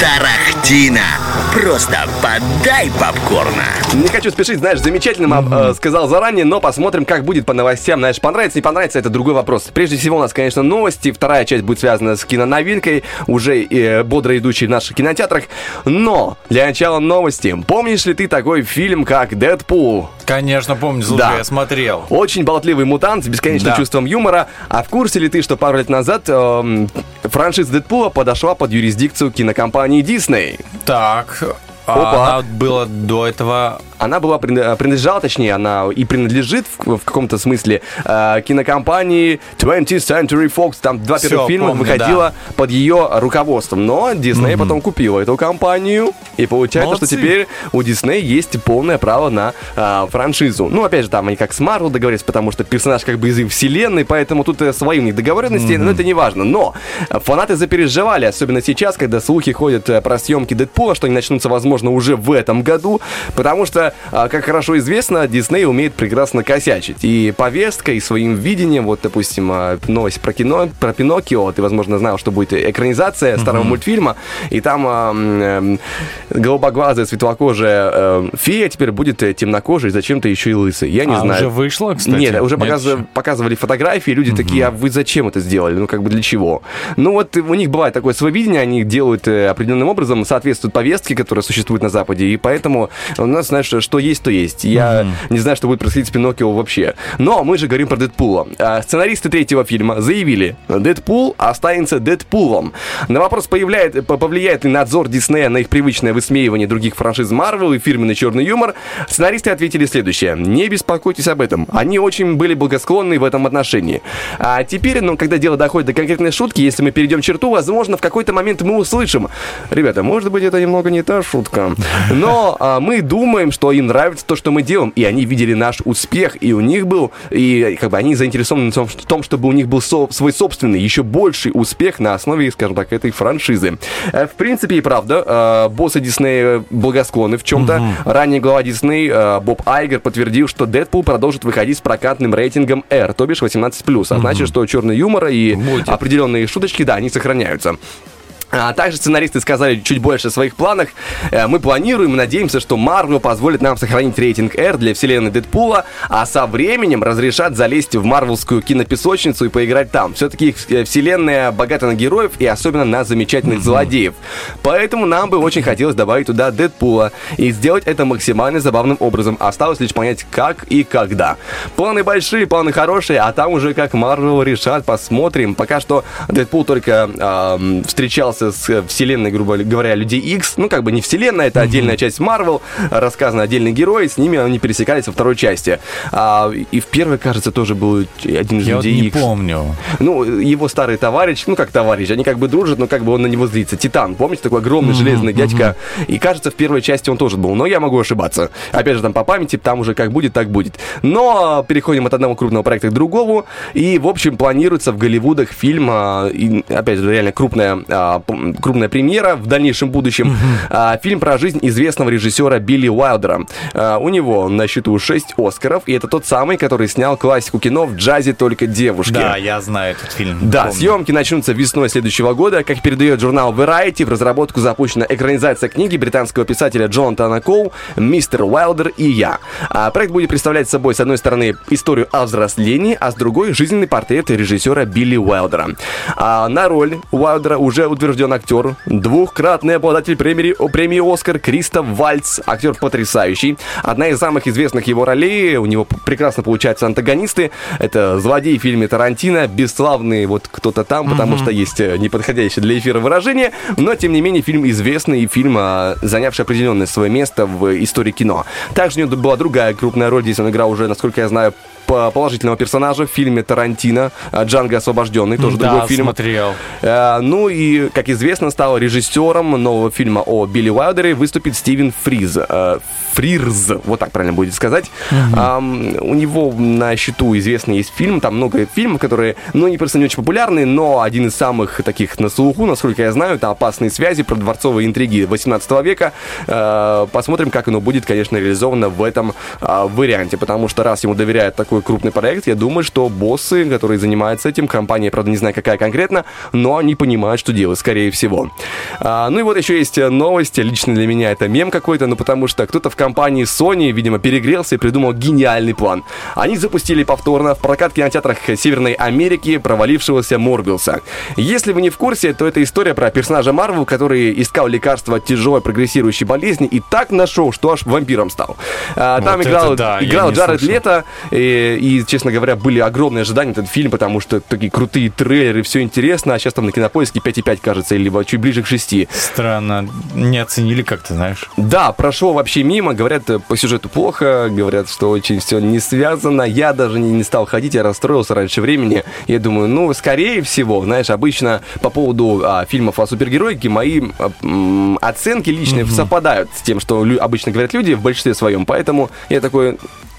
Тарахтина. Просто подай попкорна. Не хочу спешить, знаешь, замечательно э, сказал заранее, но посмотрим, как будет по новостям. Знаешь, понравится, не понравится, это другой вопрос. Прежде всего, у нас, конечно, новости. Вторая часть будет связана с киноновинкой, уже э, бодро идущей в наших кинотеатрах. Но для начала новости. Помнишь ли ты такой фильм, как «Дэдпул»? Конечно, помню, слушай, Да. я смотрел. Очень болтливый мутант с бесконечным Да. чувством юмора. А в курсе ли ты, что пару лет назад эм, франшиза Дэдпула подошла под юрисдикцию кинокомпании Дисней? Так, а Опа. она была до этого... Она была прин- принадлежала, точнее, она и принадлежит в, в каком-то смысле э, кинокомпании 20th Century Fox. Там два Всё, первых фильма помню, выходило под ее руководством. Но Дисней потом купила эту компанию. И получается, Молодцы. что теперь у Дисней есть полное право на э, франшизу. Ну, опять же, там они как с Марвел договорились, потому что персонаж как бы из их вселенной, поэтому тут э, свои у них договоренности, но это не важно. Но фанаты запереживали, особенно сейчас, когда слухи ходят э, про съемки Дэдпула, что они начнутся, возможно, уже в этом году, потому что, э, как хорошо известно, Дисней умеет прекрасно косячить. И повесткой, и своим видением, вот, допустим, э, новость про кино, про Пиноккио, ты, возможно, знал, что будет экранизация старого мультфильма, и там э, э, голубоглазая, светлокожая э, фея теперь будет э, темнокожей, зачем-то еще и лысой. Я не А, знаю. уже вышло, кстати? Нет, уже Нет показыв- еще? показывали фотографии, люди такие, а вы зачем это сделали? Ну, как бы для чего? Ну, вот у них бывает такое свое видение, они делают э, определенным образом, соответствуют повестке, которая существует на Западе, и поэтому у нас, знаешь, что есть, то есть. Я не знаю, что будет происходить с Пиноккио вообще. Но мы же говорим про Дэдпула. А, Сценаристы третьего фильма заявили, Дэдпул останется Дэдпулом. На вопрос, появляет, по- повлияет ли надзор Диснея на их привычное высмеивание других франшиз Марвел и фирменный черный юмор, сценаристы ответили следующее. Не беспокойтесь об этом. Они очень были благосклонны в этом отношении. А теперь, ну, когда дело доходит до конкретной шутки, если мы перейдем черту, возможно, в какой-то момент мы услышим. Ребята, может быть, это немного не та шутка. Но а, мы думаем, что им нравится то, что мы делаем, и они видели наш успех, и у них был, и как бы они заинтересованы в том, чтобы у них был со- свой собственный, еще больший успех на основе, скажем так, этой франшизы. Э, В принципе, и правда, э, боссы Диснея благосклонны в чем-то. Ранее глава Дисней э, Боб Айгер подтвердил, что Дэдпул продолжит выходить с прокатным рейтингом R, то бишь 18+. А значит, что черный юмор и определенные шуточки, да, они сохраняются. А также сценаристы сказали чуть больше о своих планах. Э, Мы планируем и надеемся, что Марвел позволит нам сохранить рейтинг R для вселенной Дэдпула, а со временем разрешат залезть в марвелскую кинопесочницу и поиграть там. Все-таки их э, вселенная богата на героев и особенно на замечательных злодеев. Поэтому нам бы очень хотелось добавить туда Дэдпула и сделать это максимально забавным образом. Осталось лишь понять, как и когда. Планы большие, планы хорошие, а там уже как Марвел решат, посмотрим. Пока что Дэдпул только ам, встречался с э, вселенной, грубо говоря, Людей X. Ну, как бы не вселенная, это отдельная часть Марвел, рассказаны отдельные герои, с ними они пересекались во второй части. А, и в первой, кажется, тоже был один из Я вот Людей не Икс. помню. Ну, его старый товарищ, ну как товарищ, они как бы дружат, но как бы он на него злится. Титан, помните, такой огромный железный дядька? И кажется, в первой части он тоже был, но я могу ошибаться. Опять же, там по памяти, там уже как будет, так будет. Но переходим от одного крупного проекта к другому. И, в общем, планируется в Голливудах фильм, а, и, опять же, реально крупная, а, крупная премьера в дальнейшем будущем. А, Фильм про жизнь известного режиссера Билли Уайлдера. А, У него на счету 6 Оскаров, и это тот самый, который снял классику кино в джазе только девушки. Да, я знаю этот фильм. Да, помню. съемки начнутся весной следующего года. Как передает журнал Variety, в разработку запущена экранизация книги британского писателя Джонатана Коу «Мистер Уайлдер и я». А проект будет представлять собой, с одной стороны, историю о взрослении, а с другой — жизненный портрет режиссера Билли Уайлдера. А на роль Уайлдера уже утвержден актер, двухкратный обладатель премии, премии «Оскар» Кристоф Вальц. Актер потрясающий. Одна из самых известных его ролей, у него прекрасно получаются антагонисты. Это злодей в фильме Тарантино, бесславный вот кто-то там, потому что есть э, неподходящее для эфира выражение. Но, тем не менее, фильм известный и фильм, а, занявший определенное свое место в истории кино. Также у него была другая крупная роль. Здесь он играл уже, насколько я знаю, положительного персонажа в фильме Тарантино а, «Джанго освобожденный», тоже Да, другой фильм. смотрел. Э, Ну и, как известно, стал режиссером нового фильма о Билли Уайлдере выступит Стивен Фриз. Э, Фрирз, вот так правильно будет сказать. Ам, у него на счету известный есть фильм, там много фильмов, которые, ну, не просто не очень популярные, но один из самых таких на слуху, насколько я знаю, это «Опасные связи» про дворцовые интриги 18 века. Э, Посмотрим, как оно будет, конечно, реализовано в этом а, варианте, потому что раз ему доверяют такой крупный проект, я думаю, что боссы, которые занимаются этим, компания, правда, не знаю, какая конкретно, но они понимают, что делать, скорее всего. А, ну и вот еще есть новость, лично для меня это мем какой-то, ну потому что кто-то в компании Sony, видимо, перегрелся и придумал гениальный план. Они запустили повторно в прокат в кинотеатрах Северной Америки провалившегося Морбиуса. Если вы не в курсе, то это история про персонажа Марвел, который искал лекарство от тяжелой прогрессирующей болезни и так нашел, что аж вампиром стал. А, там Вот играл, это да, играл Джаред слышал. Лето, и, и, честно говоря, были огромные ожидания этот фильм, потому что такие крутые трейлеры, все интересно, а сейчас там на кинопоиске 5,5, кажется, либо чуть ближе к 6. Странно, не оценили как-то, знаешь. Да, прошло вообще мимо, говорят, э, по сюжету плохо, говорят, что очень все не связано. Я даже не, не стал ходить, я расстроился раньше времени. Я думаю, ну, скорее всего, знаешь, обычно по поводу а, фильмов о супергероике мои а, м, оценки личные совпадают с тем, что лю- обычно говорят люди в большинстве своем. Поэтому я такой,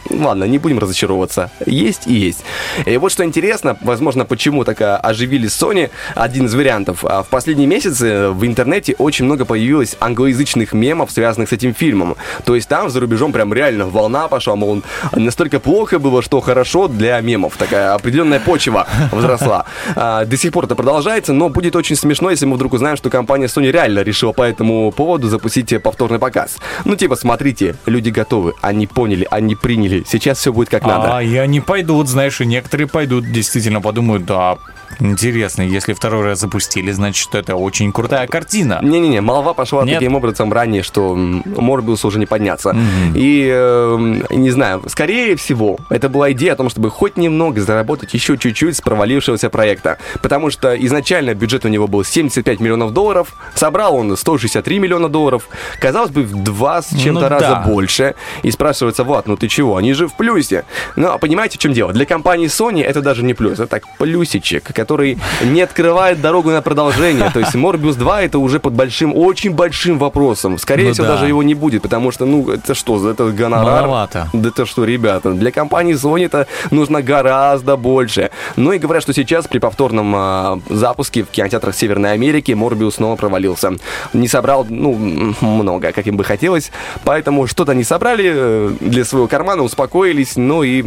Ладно, не будем разочаровываться. Есть и есть. И вот что интересно, возможно, почему так а, оживили Sony, один из вариантов. А В последние месяцы в интернете очень много появилось англоязычных мемов, связанных с этим фильмом. То есть там за рубежом прям реально волна пошла, мол, настолько плохо было, что хорошо для мемов. Такая определенная почва возросла. А, До сих пор это продолжается, но будет очень смешно, если мы вдруг узнаем, что компания Sony реально решила по этому поводу запустить повторный показ. Ну, типа, смотрите, люди готовы, они поняли, они приняли. Сейчас все будет как надо. А, и они пойдут, знаешь, и некоторые пойдут, действительно подумают, да, интересно, если второй раз запустили, значит, это очень крутая картина. Не-не-не, молва пошла Нет? таким образом ранее, что м, Морбиусу уже не подняться. И, э, не знаю, скорее всего, это была идея о том, чтобы хоть немного заработать еще чуть-чуть с провалившегося проекта. Потому что изначально бюджет у него был 75 миллионов долларов, собрал он 163 миллиона долларов. Казалось бы, в два с чем-то Ну раза да. больше. И спрашивается, вот, ну ты чего, они же в плюсе. Но понимаете, в чем дело? Для компании Sony это даже не плюс, это так плюсичек, который не открывает дорогу на продолжение. То есть Morbius 2 это уже под большим, очень большим вопросом. Скорее Ну всего, да. даже его не будет, потому что, ну, это что, за это гонорар? Маловато. Да это что, ребята, для компании Sony это нужно гораздо больше. Ну и говорят, что сейчас при повторном а, запуске в кинотеатрах Северной Америки Морбиус снова провалился. Не собрал, ну, много, как им бы хотелось, поэтому что-то не собрали э, для своего кармана, успокоились, ну и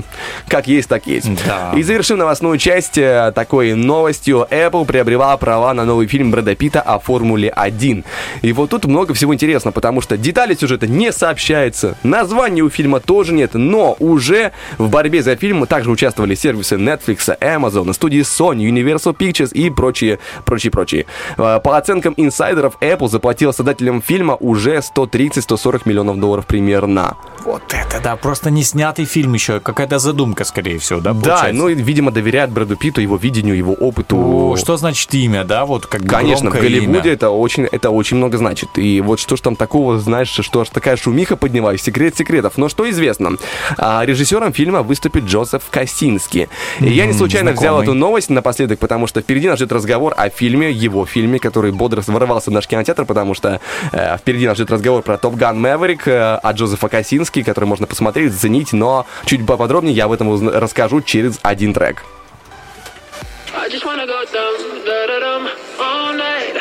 как есть, так есть. Да. И завершим новостную часть э, такой новостью. Apple приобрела права на новый фильм Брэда Питта о Формуле 1. И вот тут много всего интересно, потому что детали сюжета не сообщается, названия у фильма тоже нет, но уже в борьбе за фильм также участвовали сервисы Netflix, Amazon, студии Sony, Universal Pictures и прочие, прочие, прочие. Э, По оценкам инсайдеров, Apple заплатила создателям фильма уже 130-140 миллионов долларов примерно. Вот это да, просто не снятый фильм еще, какая-то задумка, скорее всего, да, Да, получается? ну и, видимо, доверяют Брэду Питту, его видению, его опыту. О, что значит имя, да, вот как Конечно, в Голливуде имя. это очень, это очень много значит. И вот что ж там такого, знаешь, что аж такая шумиха поднялась, секрет секретов. Но что известно, а, режиссером фильма выступит Джозеф Косинский. И я не случайно взял знакомый. эту новость напоследок, потому что впереди нас ждет разговор о фильме, его фильме, который бодро ворвался в наш кинотеатр, потому что э, впереди нас ждет разговор про Топ Ган Мэверик от Джозефа Косински, который можно посмотреть, заценить, но чуть поподробнее я об этом узна- расскажу через один трек. I just wanna go dum da da dum all night.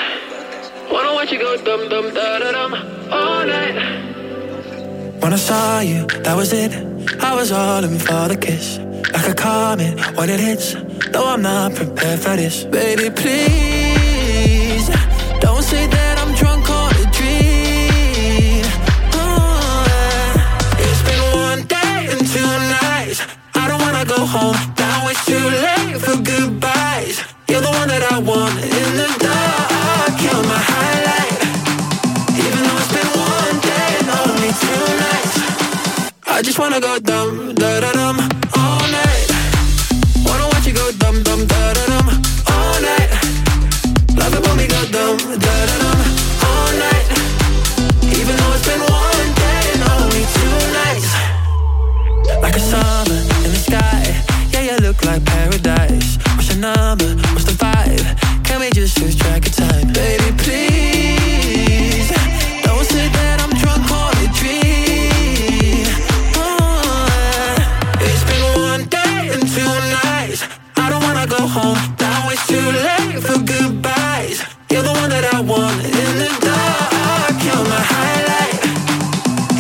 Wanna watch you go dum dum da da dum all night. When I saw you, that was it. I was all in for the kiss. Like a comet when it hits. No, I'm not prepared for this. Baby, please. Don't say that too late for goodbyes. You're the one that I want in the dark. You're my highlight. Even though it's been one day and only two nights. I just wanna go dum da da dum all night. Wanna watch you go dum dum da da dum all night. Love it when we go dum da da dum all night. Even though it's been one day and only two nights. Like a summer in the sky, look like paradise. What's your number? What's the vibe? Can we just lose track of time? Baby, please don't say that I'm drunk or a dream. Oh, it's been one day and two nights. I don't wanna go home. Now it's too late for goodbyes. You're the one that I want in the dark. You're my highlight.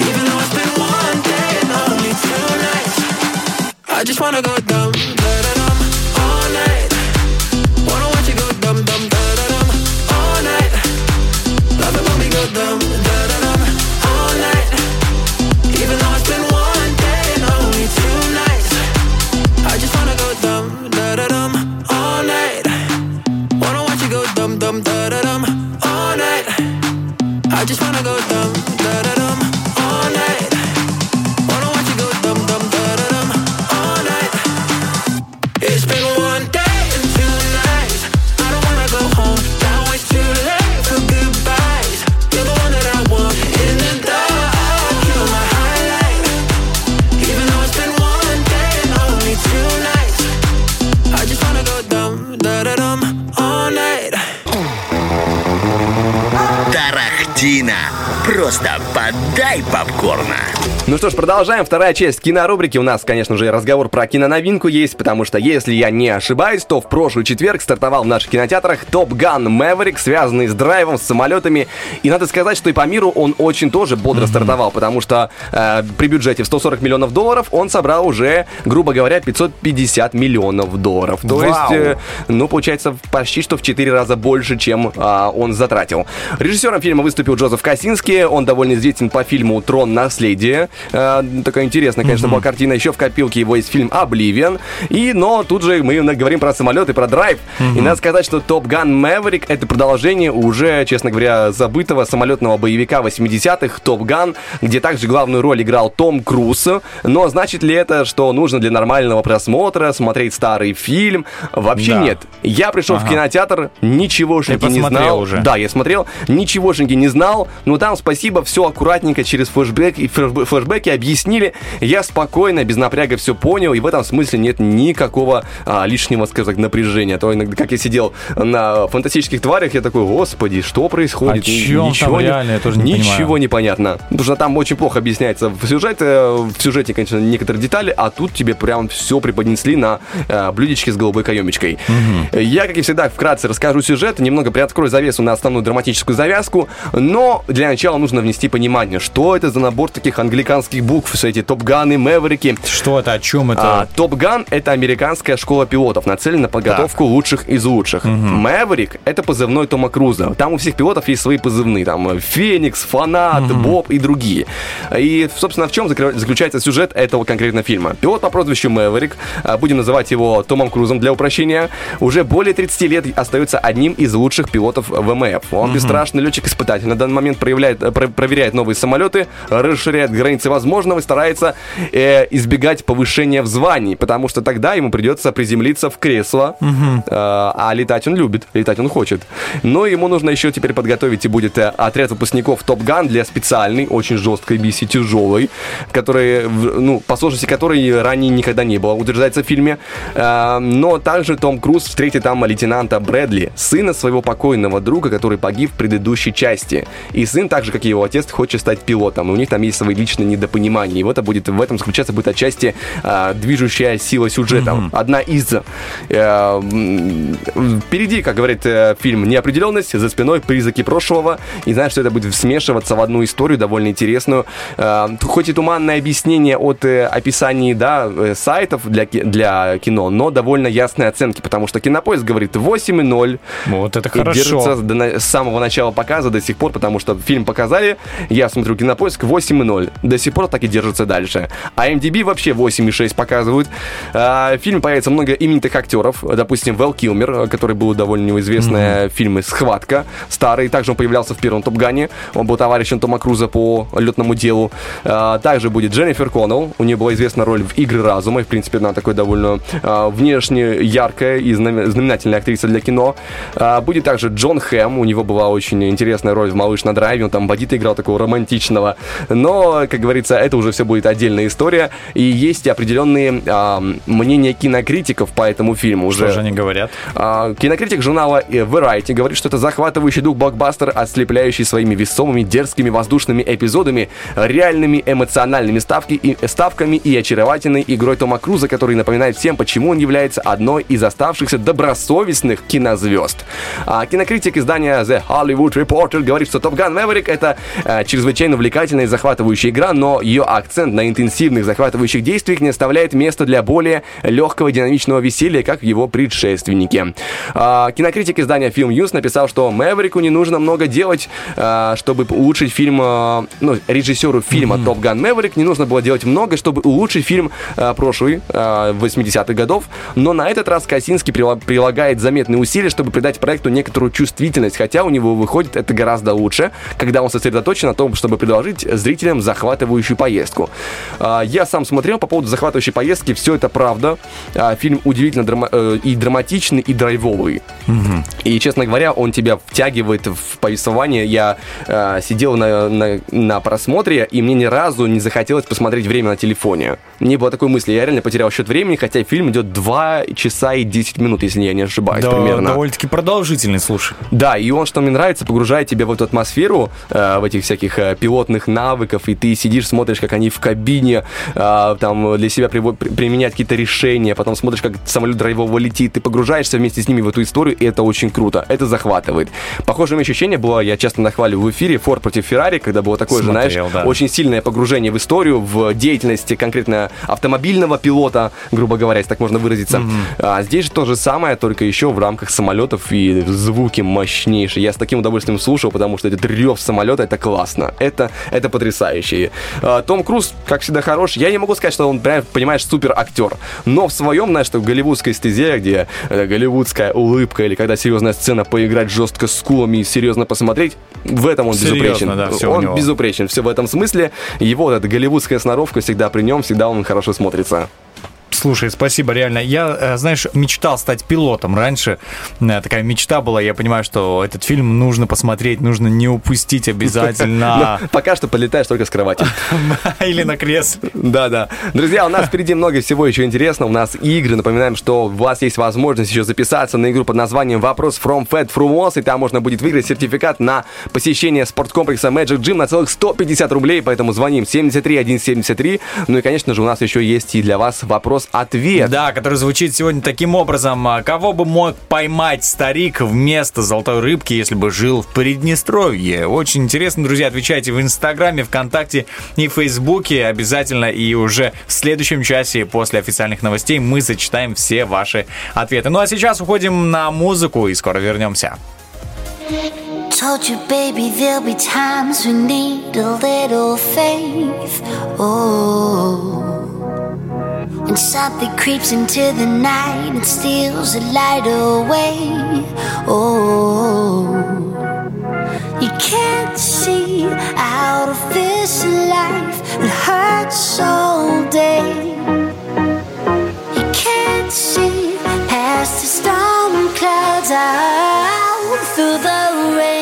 Even though it's been one day and only two nights, I just wanna go down. I just wanna go dumb, Ну что ж, продолжаем. Вторая часть кинорубрики. У нас, конечно же, разговор про киноновинку есть, потому что, если я не ошибаюсь, то в прошлый четверг стартовал в наших кинотеатрах Топ Ган Мэверик, связанный с драйвом, с самолетами. И надо сказать, что и по миру он очень тоже бодро стартовал, потому что э, при бюджете в 140 миллионов долларов он собрал уже, грубо говоря, 550 миллионов долларов. То Вау. есть, э, ну, получается, почти что в 4 раза больше, чем а, он затратил. Режиссером фильма выступил Джозеф Косинский. Он довольно известен по фильму «Трон. Наследие». Э, такая интересная, конечно, была картина. Еще в копилке его есть фильм «Обливион». И, но тут же мы говорим про самолеты, про драйв. И надо сказать, что «Top Gun Maverick» — это продолжение уже, честно говоря, забытого самолетного боевика 80-х «Top Gun», где также главную роль играл Том Круз. Но значит ли это, что нужно для нормального просмотра смотреть старый фильм? Вообще Да. нет. Я пришел в Ага. кинотеатр, ничегошеньки не знал. уже? Да, я смотрел, ничегошеньки не знал, но там, спасибо, все аккуратненько через флешбэк и флешбэ- флешбеки объяснили. Я спокойно, без напряга все понял, и в этом смысле нет никакого а, лишнего, скажем так, напряжения. То иногда, как я сидел на фантастических тварях, я такой, господи, что происходит? О чем там не- реально? Я тоже не Ничего понимаю. непонятно. Потому что там очень плохо объясняется в сюжете, в сюжете, конечно, некоторые детали, а тут тебе прям все преподнесли на э, блюдечке с голубой каемочкой. Я, как и всегда, вкратце расскажу сюжет, немного приоткрою завесу на основную драматическую завязку, но для начала нужно внести понимание, что это за набор таких англиканских букв, все эти топганы, мэверики. Что это, о чем это? Топ-Ган — это американская школа пилотов, нацеленная на подготовку лучших из лучших. Мэверик — это позывной Тома Круза. Там у всех пилотов есть свои позывные. Там э, Феникс, Фанат, Боб и другие. И, собственно, в чем заключается сюжет этого конкретного фильма? Пилот по прозвищу Мэверик, а, будем называть его Томом Крузом для упрощения, уже более 30 лет остается одним из лучших пилотов ВМФ. Он бесстрашный летчик-испытатель. На данный момент проявляет, э, про- проверяет новые самолеты, расширяет границы возможного старается э, избегать повышения в звании, потому что тогда ему придется приземлиться в кресло, Э, а летать он любит, летать он хочет. Но ему нужно еще теперь подготовить и будет э, отряд выпускников Топ Ган для специальной, очень жесткой миссии, тяжелой, которой, в- ну, по сложности которой ранее никогда не было, утверждается в фильме. Э, Но также Том Круз встретит там лейтенанта Брэдли, сына своего покойного друга, который погиб в предыдущей части. И сын, так же, как и его отец, хочет стать пилотом. И у них там есть свои личные недопонимания. И вот это будет, в этом заключаться будет отчасти э, движущая сила сюжета. Одна из. Э, впереди, как говорит э, фильм, неопределенность, за спиной призраки прошлого. И знаешь, что это будет смешиваться в одну историю довольно интересную. Э, хоть и туманное объяснение от э, описаний да, э, сайтов для, для кино, но довольно ясные оценки, потому что Кинопоиск говорит 8,0. Вот это хорошо. держится до с самого начала показа до сих пор, потому что фильм показали, я смотрю Кинопоиск 8,0. До сих пор так и держится дальше. А MDB вообще 8,6 показывают. А, В фильме появится много именитых актеров. Допустим, Вэл Килмер, который был довольно известный в фильме «Схватка». Старый. Также он появлялся в первом «Топгане». Он был товарищем Тома Круза по летному делу. А, Также будет Дженнифер Коннелл. У нее была известна роль в «Игры разума». И, в принципе, она такой довольно а, внешне яркая и знаме- знаменательная актриса для кино. Будет также Джон Хэм. У него была очень интересная роль в «Малыш на драйве». Он там бандита играл такого романтичного. Но, как говорится, это уже все будет отдельная история. И есть определенные а, мнения кинокритиков по этому фильму. Что уже же они говорят? а, Кинокритик журнала э, Variety говорит, что это захватывающий дух блокбастер, ослепляющий своими весомыми, дерзкими воздушными эпизодами, реальными эмоциональными ставки и, ставками и очаровательной игрой Тома Круза, который напоминает всем, почему он является одной из оставшихся добросовестных кинозвезд. А, кинокритик издания The Hollywood Reporter говорит, что Top Gun Maverick это э, чрезвычайно увлекательная и захватывающая игра, но ее акцент на интенсивных захватывающих действиях не оставляет места для более легкого динамичного веселья, как в его предшественнике. А, кинокритик издания Film News написал, что Мэверику не нужно много делать, а, чтобы улучшить фильм, а, ну, режиссеру фильма Top Gun Maverick не нужно было делать много, чтобы улучшить фильм а, прошлый, а, 80-х годов, но на этот раз Косинский прила- прилагает заметные усилия, чтобы придать проекту некоторую чувствительность, хотя у него выходит это гораздо лучше, когда он сосредоточен на том, чтобы предложить зрителям захватывающую поездку. А, Я сам смотрел по поводу захватывающей поездки, все это правда. А, Фильм удивительно драма- э, и драматичный, и драйвовый. И, честно говоря, он тебя втягивает в повествование. Я э, сидел на, на, на просмотре, и мне ни разу не захотелось посмотреть время на телефоне. Не было такой мысли. Я реально потерял счет времени, хотя фильм идет 2 часа и 10 минут, если я не ошибаюсь, Да, примерно. довольно-таки продолжительный, слушай. Да, и он, что мне нравится, погружает тебя в эту атмосферу, э, в этих всяких э, пилотных навыков, и ты сидишь, смотришь, как они в кабине, э, там, для себя приво- при- применяют какие-то решения, потом смотришь, как самолет драйвово летит, ты погружаешься вместе с ними в эту историю, и это очень круто, это захватывает. Похожее ощущение было, я часто нахваливаю в эфире, Форд против Феррари, когда было такое же, Смотрел, знаешь, да. очень сильное погружение в историю, в деятельность конкретно автомобильного пилота, грубо говоря, если так можно выразиться. А здесь же то же самое, только еще в рамках самолетов и звуки мощнейшие. Я с таким удовольствием слушал, потому что этот рев самолета, это классно. Это, это потрясающе. А, Том Круз, как всегда, хорош. Я не могу сказать, что он, прям, понимаешь, супер актер. Но в своем, знаешь, что в голливудской стезе, где э, голливудская улыбка, или когда серьезная сцена, поиграть жестко с скулами и серьезно посмотреть, в этом он Серьезно, безупречен. да, всё у он безупречен. Все в этом смысле. Его вот эта голливудская сноровка всегда при нем, всегда он хорошо смотрится. Слушай, спасибо, реально. Я, э, знаешь, мечтал стать пилотом раньше. Э, Такая мечта была. Я понимаю, что этот фильм нужно посмотреть, нужно не упустить обязательно. <laughs> Но Пока что полетаешь только с кровати. <laughs> Или на кресле. Да, да. Друзья, у нас впереди много всего еще интересного. У нас игры. Напоминаем, что у вас есть возможность еще записаться на игру под названием «Вопрос from Fed Frumos», и там можно будет выиграть сертификат на посещение спорткомплекса Magic Gym на целых 150 рублей, поэтому звоним 73173. Ну и, конечно же, у нас еще есть и для вас вопрос-ответ. Да, который звучит сегодня таким образом. А, Кого бы мог поймать старик вместо золотой рыбки, если бы жил в Приднестровье? Очень интересно, друзья, отвечайте в Инстаграме, ВКонтакте и Фейсбуке обязательно. И уже в следующем часе после официальных новостей мы зачитаем все ваши ответы. Ну а сейчас уходим на музыку и скоро вернемся. Told you, baby, there'll be times we need a little faith. Oh, when something creeps into the night and steals the light away. Oh, you can't see out of this life. It hurts all day. You can't see past the storm clouds out through the rain.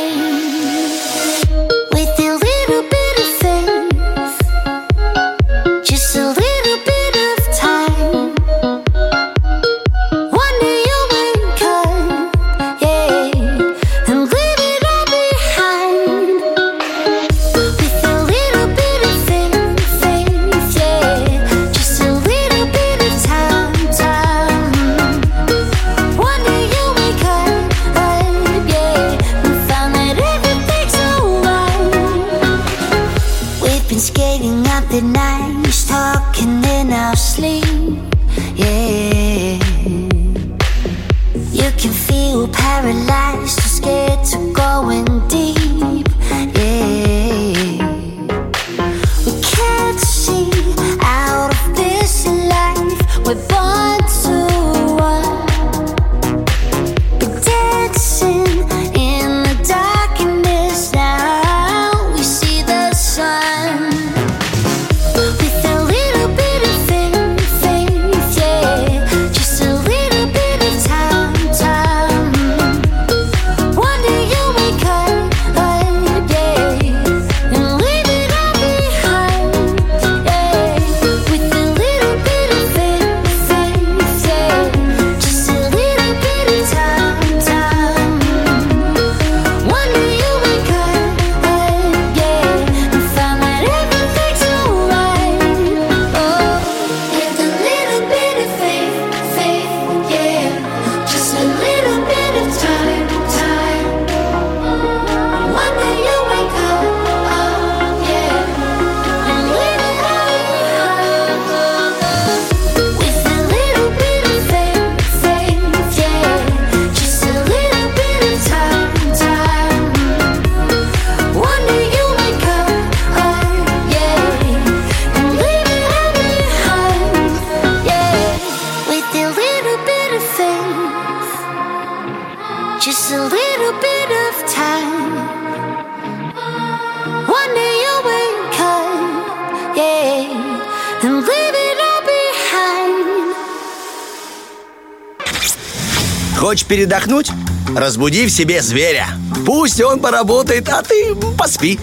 Передохнуть? Разбуди в себе зверя. Пусть он поработает, а ты поспи.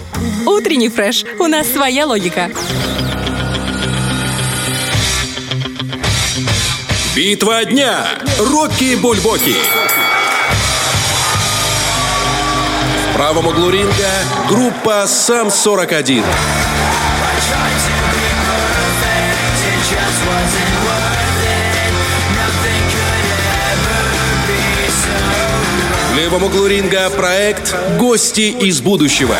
Утренний фреш. У нас своя логика. Битва дня. Рокки Бульбоки. В правом углу ринга группа «Сам-41». Левом углу ринга проект «Гости из будущего».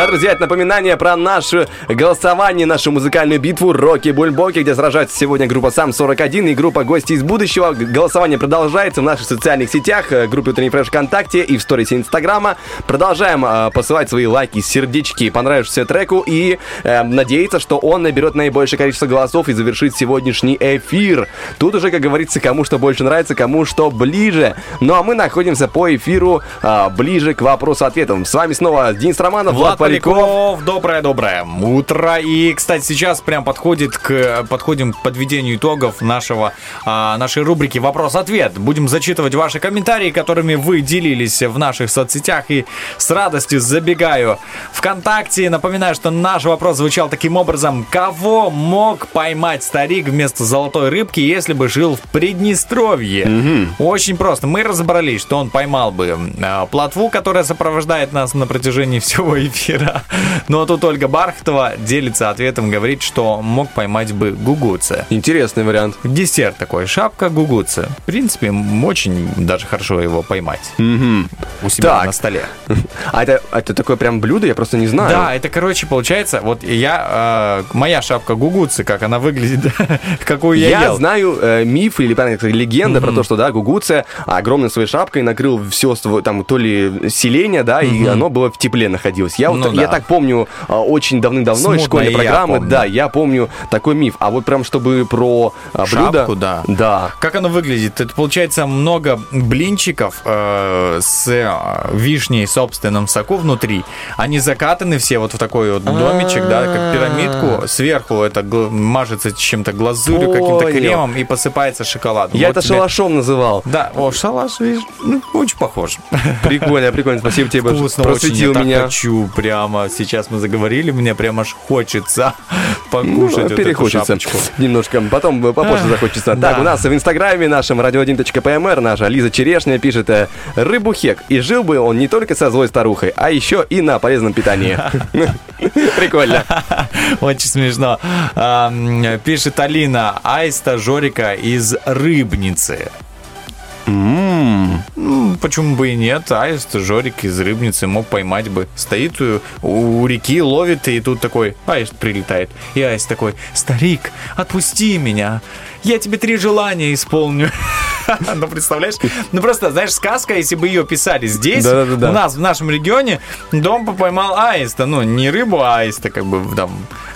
Да, друзья, это напоминание про наше голосование, нашу музыкальную битву Рокки Бульбоки, где сражается сегодня группа Сам 41 и группа Гости из будущего. Голосование продолжается в наших социальных сетях, э, группе Утренний Фреш ВКонтакте и в сторис Инстаграма. Продолжаем э, посылать свои лайки, сердечки, понравившемуся треку и э, надеяться, что он наберет наибольшее количество голосов и завершит сегодняшний эфир. Тут уже, как говорится, кому что больше нравится, кому что ближе. Ну а мы находимся по эфиру э, ближе к вопросу-ответам. С вами снова Денис Романов, Влад, Влад Поляков. Доброе-доброе утро. И, кстати, сейчас прям подходит к, подходим к подведению итогов нашего, а, нашей рубрики «Вопрос-ответ». Будем зачитывать ваши комментарии, которыми вы делились в наших соцсетях. И с радостью забегаю ВКонтакте. Напоминаю, что наш вопрос звучал таким образом. Кого мог поймать старик вместо золотой рыбки, если бы жил в Приднестровье? Очень просто. Мы разобрались, что он поймал бы э, плотву, которая сопровождает нас на протяжении всего эфира. <laughs> Но тут Ольга Бархтова делится ответом, говорит, что мог поймать бы гугуца. Интересный вариант. Десерт такой, шапка гугуца. В принципе, очень даже хорошо его поймать у себя Так. на столе. <laughs> А это, это такое прям блюдо, я просто не знаю. Да, это, короче, получается, вот я, э, моя шапка гугуцы, как она выглядит, <laughs> какую я, Я ел. знаю э, миф или правильно легенда про то, что да, Гугуция огромной своей шапкой накрыл все там то ли селение, да, и оно было в тепле находилось. Я, вот, Ну я да. так помню а, очень давным-давно из школьной я программы, помню. да, я помню такой миф. А вот прям чтобы про а, блюдо, Шапку, да. да. Как оно выглядит? Это получается много блинчиков э, с э, вишней в собственном соку внутри. Они закатаны все вот в такой вот домичек, да, как пирамидку. Сверху это мажется чем-то глазурью, каким-то кремом и посыпается шоколадом. Я Вот это тебе- шалашом называл. Да, о, шалаш, видишь, ну, очень похож. Прикольно, прикольно. Спасибо тебе, Вкусно просветил очень, я меня. хочу прямо. Сейчас мы заговорили, мне прям аж хочется <laughs> покушать Ну, вот эту перехочется шапочку. <laughs> немножко. Потом э, попозже захочется. да. Так, у нас в инстаграме нашем radio1.pmr наша Лиза Черешня пишет э, «Рыбу хек». И жил бы он не только со злой старухой, а еще и на полезном питании. <laughs> Прикольно. Очень смешно. Пишет Алина, аиста Жорика из Рыбницы. Ну, почему бы и нет? Аист Жорик из Рыбницы мог поймать бы. Стоит у, у реки, ловит, и тут такой аист прилетает. И аист такой, старик, отпусти меня. Я тебе три желания исполню. <laughs> Ну, представляешь? Ну, просто, знаешь, сказка, если бы ее писали здесь, у нас, в нашем регионе, дом поймал аиста. Ну, не рыбу, а аиста, как бы там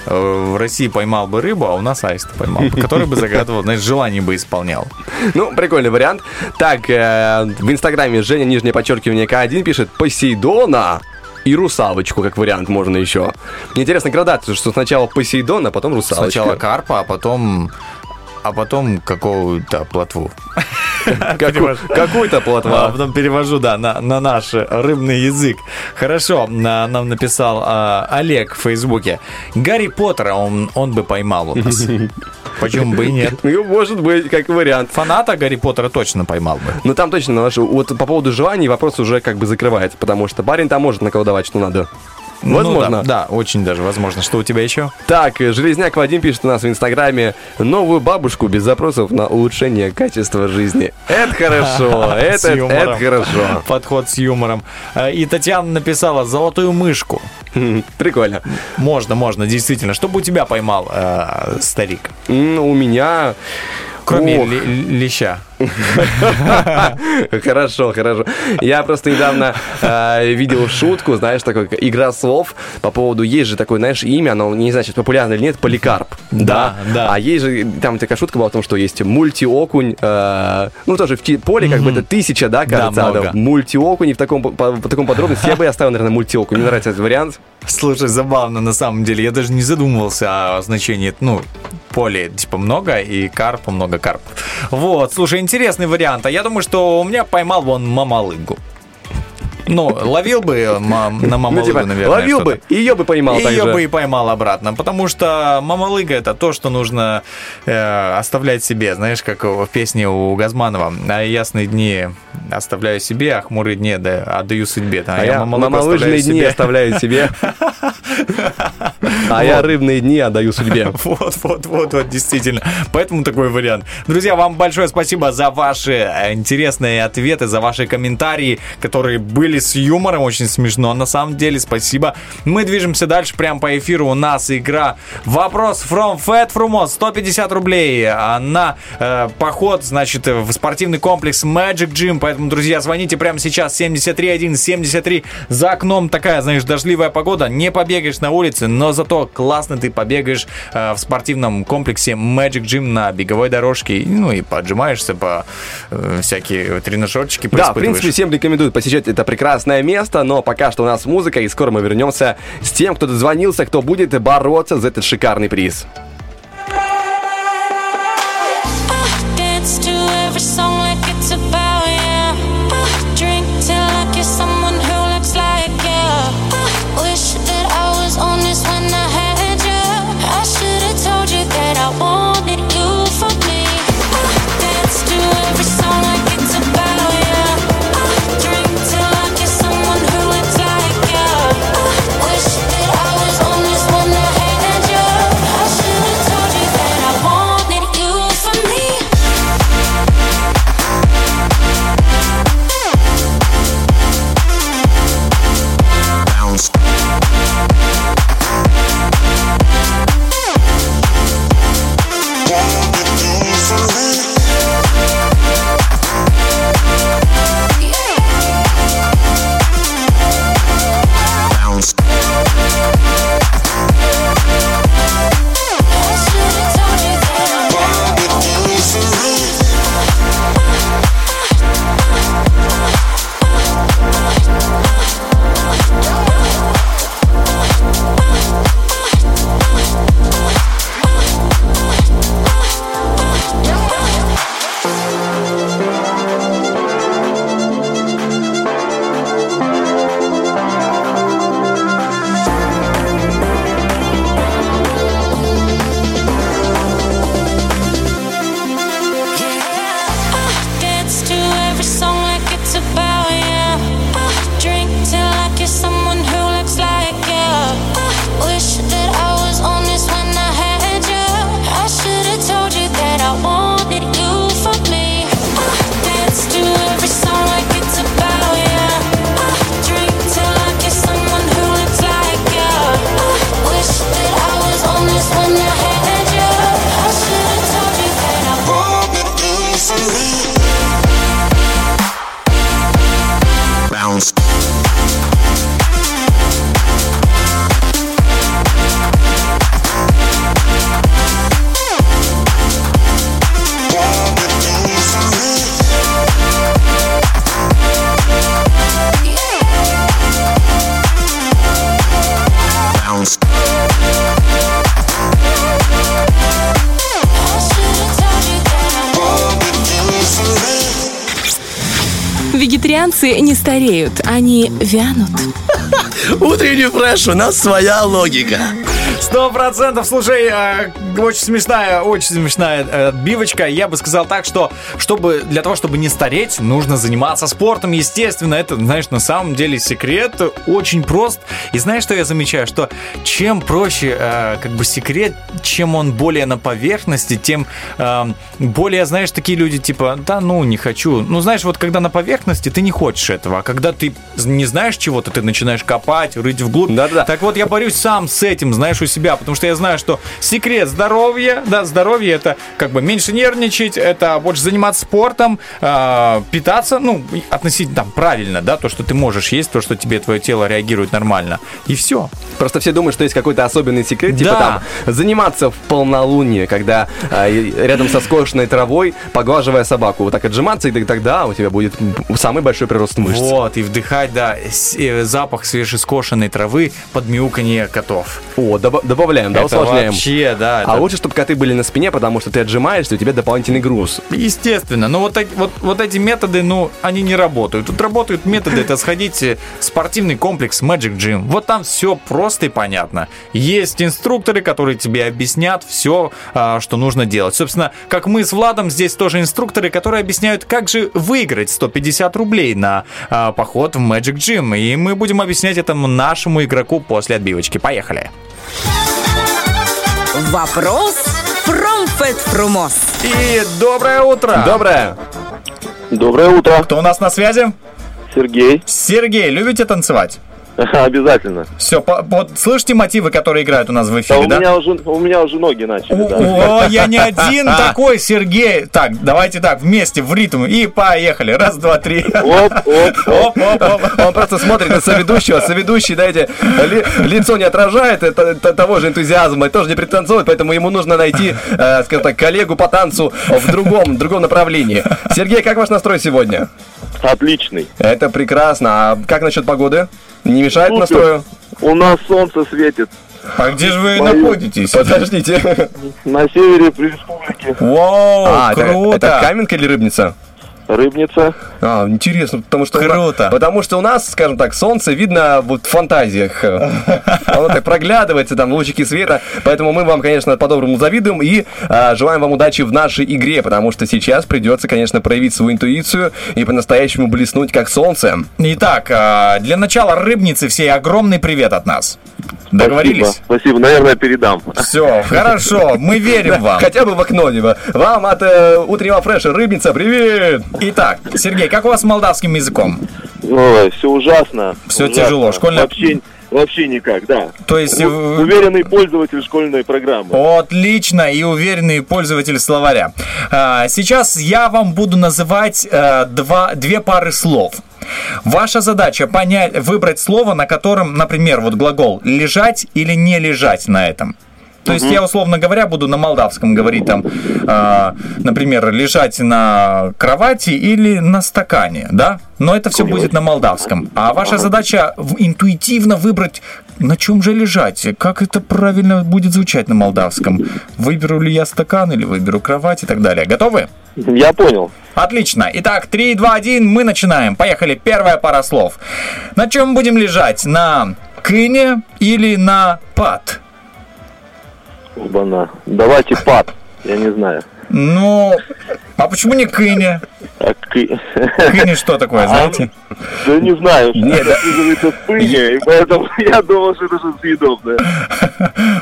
э, в России поймал бы рыбу, а у нас аиста поймал, бы, который бы загадывал, знаешь, желание бы исполнял. Ну, прикольный вариант. Так, э, в инстаграме Женя, нижнее подчеркивание К1 пишет «Посейдона». И русалочку, как вариант, можно еще. Мне интересно градацию, что сначала Посейдон, а потом русалочка. Сначала карпа, а потом а потом какую-то плотву. <laughs> Каку- Какую-то А плотва. потом перевожу, да, на, на наш рыбный язык. Хорошо, на- нам написал а, Олег в Фейсбуке. Гарри Поттера он, он бы поймал у нас. <laughs> Почему бы и нет? Ну, может быть, как вариант. Фаната Гарри Поттера точно поймал бы. Ну там точно, вот по поводу желаний вопрос уже как бы закрывается, потому что парень там может наколдовать, что надо. Возможно. Ну да, да, очень даже возможно. Что у тебя еще? Так, э, Железняк Вадим пишет у нас в Инстаграме новую бабушку без запросов на улучшение качества жизни. Это хорошо, <laughs> это, это хорошо. Подход с юмором. А, И Татьяна написала «золотую мышку». Прикольно. Можно, можно, действительно. Что бы у тебя поймал э, старик? У меня... Кроме леща. <laughs> Хорошо, хорошо. Я просто недавно э, видел шутку, знаешь, такой игра слов по поводу, есть же такое, знаешь, имя, оно не сейчас популярно или нет, поликарп. Да, да. А есть же, там такая шутка была о том, что есть мультиокунь, э, ну тоже в поле как бы это тысяча, да, кажется, мультиокунь, и в таком, по, по таком подробности я бы оставил, наверное, мультиокунь. Мне нравится этот вариант. Слушай, забавно на самом деле. Я даже не задумывался о значении, ну, поле типа много и карпа много карп. Вот, слушай, интересный вариант. А я думаю, что у меня поймал вон мамалыгу. Ну, ловил бы мам- на Ну, мамалыгу, типа, наверное. ловил бы, ее бы поймал И ее также. бы и поймал обратно, потому что мамалыга это то, что нужно э, оставлять себе, знаешь, как в песне у Газманова. А ясные дни оставляю себе, а хмурые дни да, отдаю судьбе. Да, А я мамалыгу мамалыжные дни себе. оставляю себе. А я рыбные дни отдаю судьбе. <laughs> Вот, вот, вот, вот, действительно. Поэтому такой вариант. Друзья, вам большое спасибо за ваши э, интересные ответы, за ваши комментарии, которые были с юмором, очень смешно. На самом деле, спасибо. Мы движемся дальше, прямо по эфиру. У нас игра «Вопрос from Fat Frumos». 150 рублей а, на э, поход, значит, в спортивный комплекс Magic Gym. Поэтому, друзья, звоните прямо сейчас 731 73 за окном такая, знаешь, дождливая погода. Не побегаешь на улице, но зато классно ты побегаешь э, в спортивном комплексе Magic Gym на беговой дорожке. Ну и поджимаешься по э, всякие тренажерчики. Да, в принципе, всем рекомендую посещать это прекрасное место, но пока что у нас музыка, и скоро мы вернемся с тем, кто дозвонился, кто будет бороться за этот шикарный приз. Стареют, они вянут. Утренний фреш, у нас своя логика. Сто процентов. Слушай, э, очень смешная, очень смешная э, отбивочка. Я бы сказал так, что чтобы для того, чтобы не стареть, нужно заниматься спортом. Естественно, это, знаешь, на самом деле секрет очень прост. И знаешь, что я замечаю? Что чем проще, э, как бы секрет, чем он более на поверхности, тем э, более, знаешь, такие люди типа, да, ну не хочу. Ну, знаешь, вот когда на поверхности, ты не хочешь этого, а когда ты не знаешь чего-то, ты начинаешь копать, рыть вглубь. Да-да-да. Так вот, я борюсь сам с этим, знаешь, у себя, потому что я знаю, что секрет здоровья, да, здоровье это как бы меньше нервничать, это больше заниматься спортом, э, питаться, ну, относительно там правильно, да, то, что ты можешь есть, то, что тебе твое тело реагирует нормально. И все. Просто все думают, что есть какой-то особенный секрет, типа Да. там заниматься в полнолуние, когда и рядом со скошенной травой, поглаживая собаку, вот так отжиматься, и тогда у тебя будет самый большой прирост мышц. Вот, и вдыхать, да, с- э, запах свежескошенной травы под мяуканье котов. О, добав- добавляем, да, Это усложняем. вообще, да. А это- лучше, чтобы коты были на спине, потому что ты отжимаешься, у тебя дополнительный груз. Естественно, но вот, вот, вот эти методы, ну, они не работают. Тут работают методы, это сходите в спортивный комплекс Magic Gym. Вот там все просто и понятно. Есть инструкторы, которые тебе объяснят все, что нужно делать. Собственно, как мы с Владом, здесь тоже инструкторы, которые объясняют, как же выиграть 150 рублей на а, поход в Magic Gym. И мы будем объяснять этому нашему игроку после отбивочки. Поехали. Вопрос Промфет Фрумос. И доброе утро. Доброе. Доброе утро. Кто у нас на связи? Сергей. Сергей, любите танцевать? Обязательно. Все, вот слышите мотивы, которые играют у нас в Да, эфире, у, да? меня уже, у меня уже ноги начали. да. О, я не <laughs> один такой, Сергей. Так, давайте так, вместе, в ритм. И поехали. Раз, два, три. Оп, оп, оп, <laughs> оп, оп. <laughs> Он просто смотрит на соведущего, соведущий, знаете, ли- лицо не отражает это- того же энтузиазма и тоже не пританцовывает, поэтому ему нужно найти, э, скажем так, коллегу по танцу в другом, в другом направлении. Сергей, как ваш настрой сегодня? Отличный. Это прекрасно. А как насчет погоды? Не мешает Супер. настрою? У нас солнце светит. А где же вы Мою- находитесь? Подождите. На севере при республике. Вау, А, это- круто. Это каменка или рыбница? Рыбница. А, интересно, потому что... Круто. потому что у нас, скажем так, солнце видно вот в фантазиях. Оно так проглядывается, там лучики света. Поэтому мы вам, конечно, по-доброму завидуем и а, желаем вам удачи в нашей игре, потому что сейчас придется, конечно, проявить свою интуицию и по-настоящему блеснуть как солнце. Итак, а, для начала рыбницы всей огромный привет от нас. Договорились? Спасибо, спасибо. наверное, передам. Все, хорошо, мы верим <laughs> вам. Хотя бы в окно. Вам от э, утреннего фреша рыбница, привет! Итак, Сергей, как у вас с молдавским языком? Ой, все ужасно. Всё Ужасно. тяжело. Школьная- Вообще, вообще никак, да. То есть... У- Уверенный пользователь школьной программы. Отлично, и уверенный пользователь словаря. А, Сейчас я вам буду называть э, два, две пары слов. Ваша задача понять, выбрать слово, на котором, например, вот глагол лежать или не лежать на этом. То есть я, условно говоря, буду на молдавском говорить там, э, например, лежать на кровати или на стакане, да? Но это все будет на молдавском. А ваша задача интуитивно выбрать, на чем же лежать, как это правильно будет звучать на молдавском. Выберу ли я стакан или выберу кровать и так далее. Готовы? Я понял. Отлично. Итак, 3, 2, 1, мы начинаем. Поехали. Первая пара слов. На чем будем лежать? На кыне или на пад? Оба-на. Давайте пад. Я не знаю. Ну, а почему не кыне? А ки- Кыне что такое, знаете? Да не знаю, что Нет, это с пылью, и поэтому <laughs> я думал, что это что-то съедобное.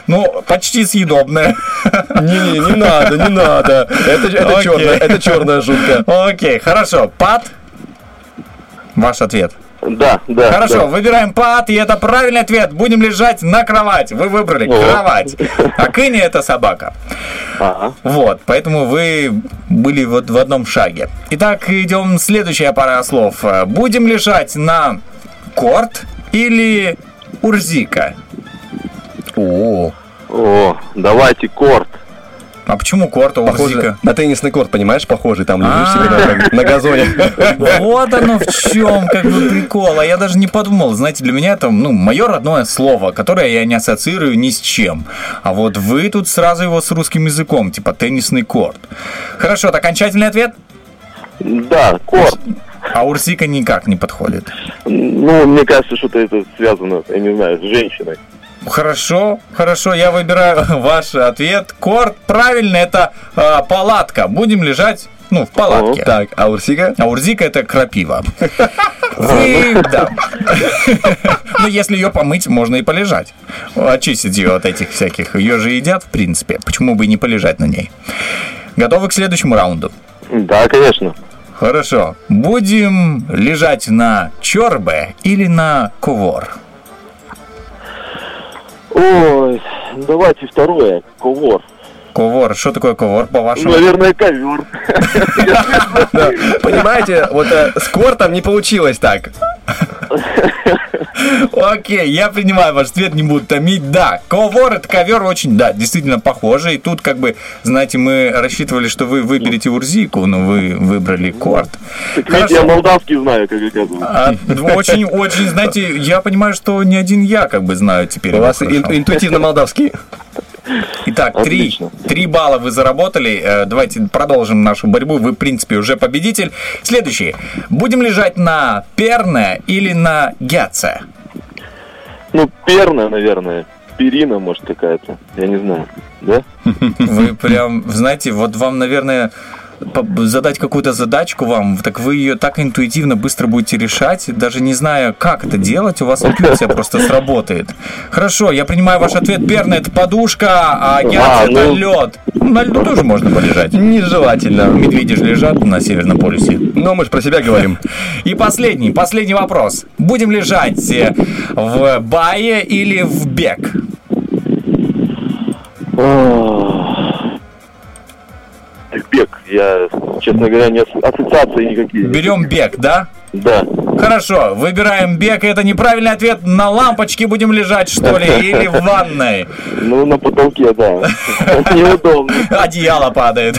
Ну, почти съедобное. Не, не надо, не надо. Это, это, Окей. черная, это черная шутка. Окей, хорошо. Пад? Ваш ответ. Да, да. Хорошо, да. выбираем пад, и это правильный ответ. Будем лежать на кровать. Вы выбрали О. кровать. <laughs> А кыни это собака. Ага. Вот, поэтому вы были вот в одном шаге. Итак, идем следующая пара слов. Будем лежать на корт или урзика? О, О, давайте корт. А почему корт, а похоже урзика? на теннисный корт, понимаешь, похожий, там лежишь себе на, на газоне. Вот оно в чем, как бы прикол. А я даже не подумал. Знаете, для меня это, ну, мое родное слово, которое я не ассоциирую ни с чем. А вот вы тут сразу его с русским языком, типа теннисный корт. Хорошо, это окончательный ответ? Да, корт. А урсика никак не подходит. Ну, мне кажется, что-то это связано, я не знаю, с женщиной. Хорошо, хорошо, я выбираю <laughs> ваш ответ. Корт, правильно, это э, палатка. Будем лежать, ну, в палатке. Так, а урсика? А урзика это крапива. Вы, <laughs> да. <laughs> Ну, если ее помыть, можно и полежать. Очистить ее от этих всяких. Ее же едят, в принципе. Почему бы и не полежать на ней? Готовы к следующему раунду? Да, конечно. Хорошо. Будем лежать на чорбе или на ковор? Ой, Давайте второе. Ковор. Ковор. Что такое ковор, по-вашему? Наверное, ковер. <laughs> Понимаете, вот э, с кортом не получилось так. <laughs> Окей, я принимаю ваш ответ, не буду томить. Да, ковор это ковер очень, да, действительно похоже. И тут, как бы, знаете, мы рассчитывали, что вы выберете Урзику, но вы выбрали корт. Так ведь я молдавский знаю, как оказывается. Очень, очень, знаете, я понимаю, что не один я как бы знаю теперь. У вас интуитивно молдавский. Итак, три, три балла вы заработали. Э, Давайте продолжим нашу борьбу. Вы, в принципе, уже победитель. Следующий. Будем лежать на перне или на гяце? Ну, перна, наверное. Перина, может, какая-то. Я не знаю. Да? Вы прям, знаете, вот вам, наверное, задать какую-то задачку вам, так вы ее так интуитивно быстро будете решать, даже не зная, как это делать, у вас <laughs> интуиция просто сработает. Хорошо, я принимаю ваш ответ. Перна это подушка, а гяц А, это ну. лед. На льду тоже можно полежать. Нежелательно. Медведи же лежат на Северном полюсе. Но мы же про себя говорим. <laughs> И последний, последний вопрос. Будем лежать э, в бае или в бег? Бег. Я, честно говоря, не ас- ассоциации никакие. Берем бег, да? Да. Хорошо, выбираем бег. Это неправильный ответ. На лампочке будем лежать, что ли, или в ванной? <laughs> Ну, на потолке, да. Неудобно. Одеяло падает.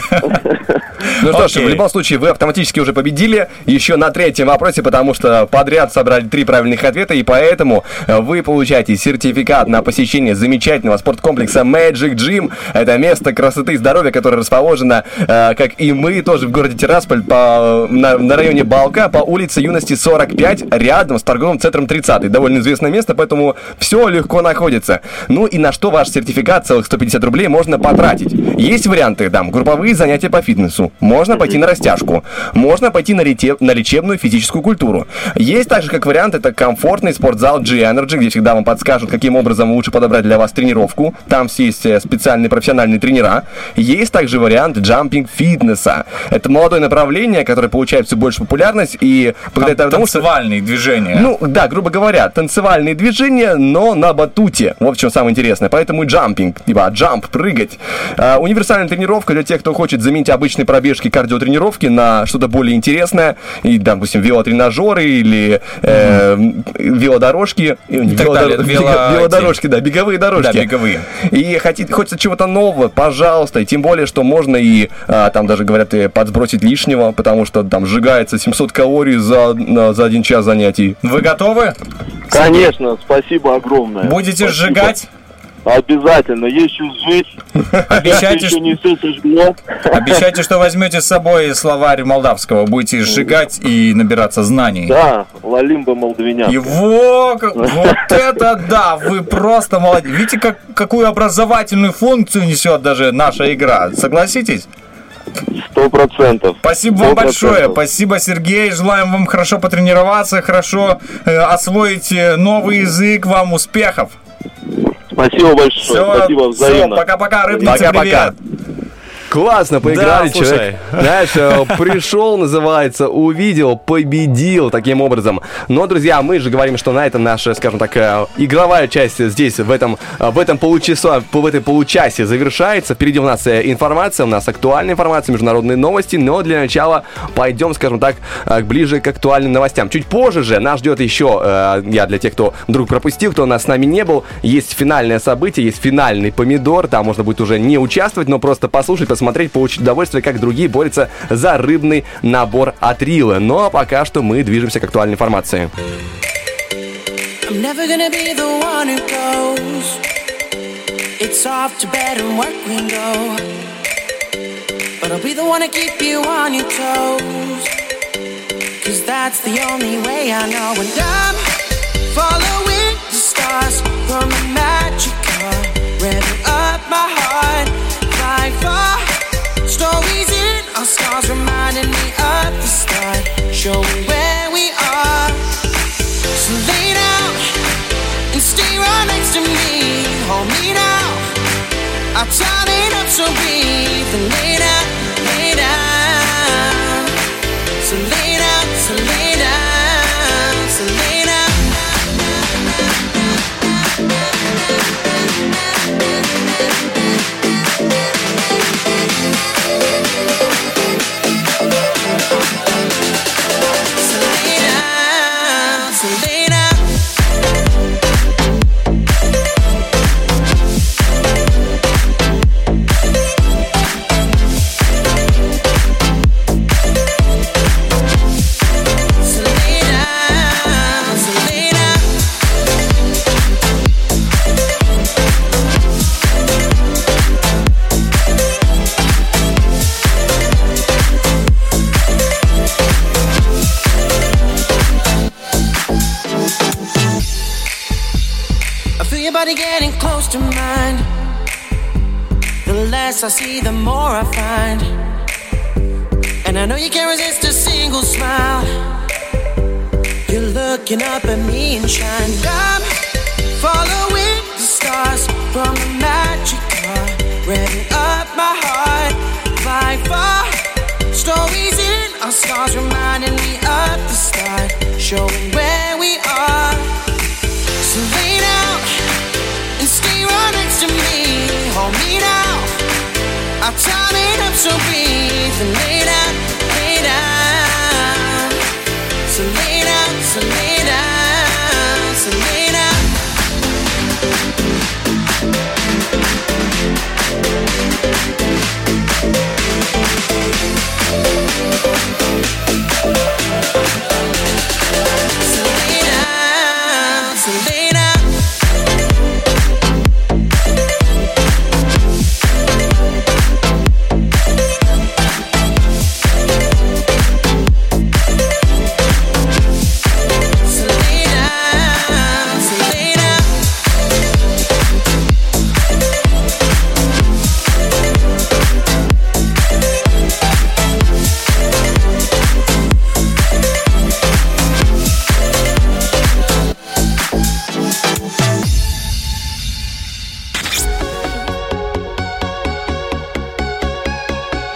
Ну что ж, в любом случае, вы автоматически уже победили еще на третьем вопросе, потому что подряд собрали три правильных ответа, и поэтому вы получаете сертификат на посещение замечательного спорткомплекса Magic Gym. Это место красоты и здоровья, которое расположено, э, как и мы, тоже в городе Тирасполь, по, на, на районе Балка, по улице Юности 45, рядом с торговым центром 30. Довольно известное место, поэтому все легко находится. Ну и на что ваш сертификат, целых 150 рублей, можно потратить? Есть варианты, там, групповые занятия по фитнесу, можно пойти на растяжку, можно пойти на, лете- на лечебную физическую культуру. Есть также как вариант, это комфортный спортзал G-Energy, где всегда вам подскажут, каким образом лучше подобрать для вас тренировку. Там все есть э, специальные профессиональные тренера. Есть также вариант джампинг фитнеса. Это молодое направление, которое получает все больше популярность и благодаря тому, что Танцевальные движения. ну, да, грубо говоря, танцевальные движения, но на батуте. Вот в чем самое интересное. Поэтому и джампинг, типа джамп, прыгать. А, универсальная тренировка для тех, кто хочет заменить обычные пробежки, кардиотренировки на что-то более интересное. И, допустим, велотренажеры или э, велодорожки. Далее. Вело- Велодорожки, да, беговые дорожки. Да, беговые. И хотите, хочется чего-то нового, пожалуйста. И тем более, что можно и, а, там даже говорят, и подсбросить лишнего, потому что там сжигается 700 калорий за, на- за один час занятий. Вы готовы? Конечно, спасибо огромное. Будете Спасибо. сжигать? Обязательно. Есть что сжечь. Обещайте, что- не все сожгло. Обещайте, что возьмете с собой словарь молдавского, будете сжигать и набираться знаний. Да, Лалимба Молдавиня. Его, вот это да, вы просто молодец. Видите, как, какую образовательную функцию несет даже наша игра, согласитесь? Сто процентов. Спасибо вам большое, спасибо, Сергей, желаем вам хорошо потренироваться, хорошо э, освоить э, новый язык, вам успехов. Спасибо большое. Все, Спасибо взаимно. пока-пока, рыбница, Пока-пока. привет. Классно поиграли, Да, человек. Знаешь, э, <laughs> пришел, называется, увидел, победил таким образом. Но, друзья, мы же говорим, что на этом наша, скажем так, э, игровая часть здесь, в этом, э, в этом получаса, в этой получасе завершается. Впереди у нас информация, у нас актуальная информация, международные новости. Но для начала пойдем, скажем так, ближе к актуальным новостям. Чуть позже же нас ждет еще, я для тех, кто вдруг пропустил, кто у нас с нами не был, есть финальное событие, есть финальный помидор. Там можно будет уже не участвовать, но просто послушать, посмотреть, получить удовольствие, как другие борются за рыбный набор от Рилы. Но пока что мы движемся к актуальной информации. I'm never gonna be the one who goes. It's off to bed and work go. But I'll be the one to keep you on your toes. Cause that's the only way I know. And I'm following the stars from a magic car. Revving up my heart, flying far. Stories in our scars reminding me of the start. Showing where we are. So lay down and stay right next to me. Hold me now. Our time ain't up, so breathe and lay down, lay down. Less I see, the more I find. And I know you can't resist a single smile. You're looking up at me and shine. I'm following the stars from the magic car, revving up my heart. Fly far, stories in our stars, reminding me of the start, showing where we are. So lay down and stay right next to me. Hold me now. Our time ain't up, so breathe and lay down, lay down. So lay down, so lay down, so lay down. So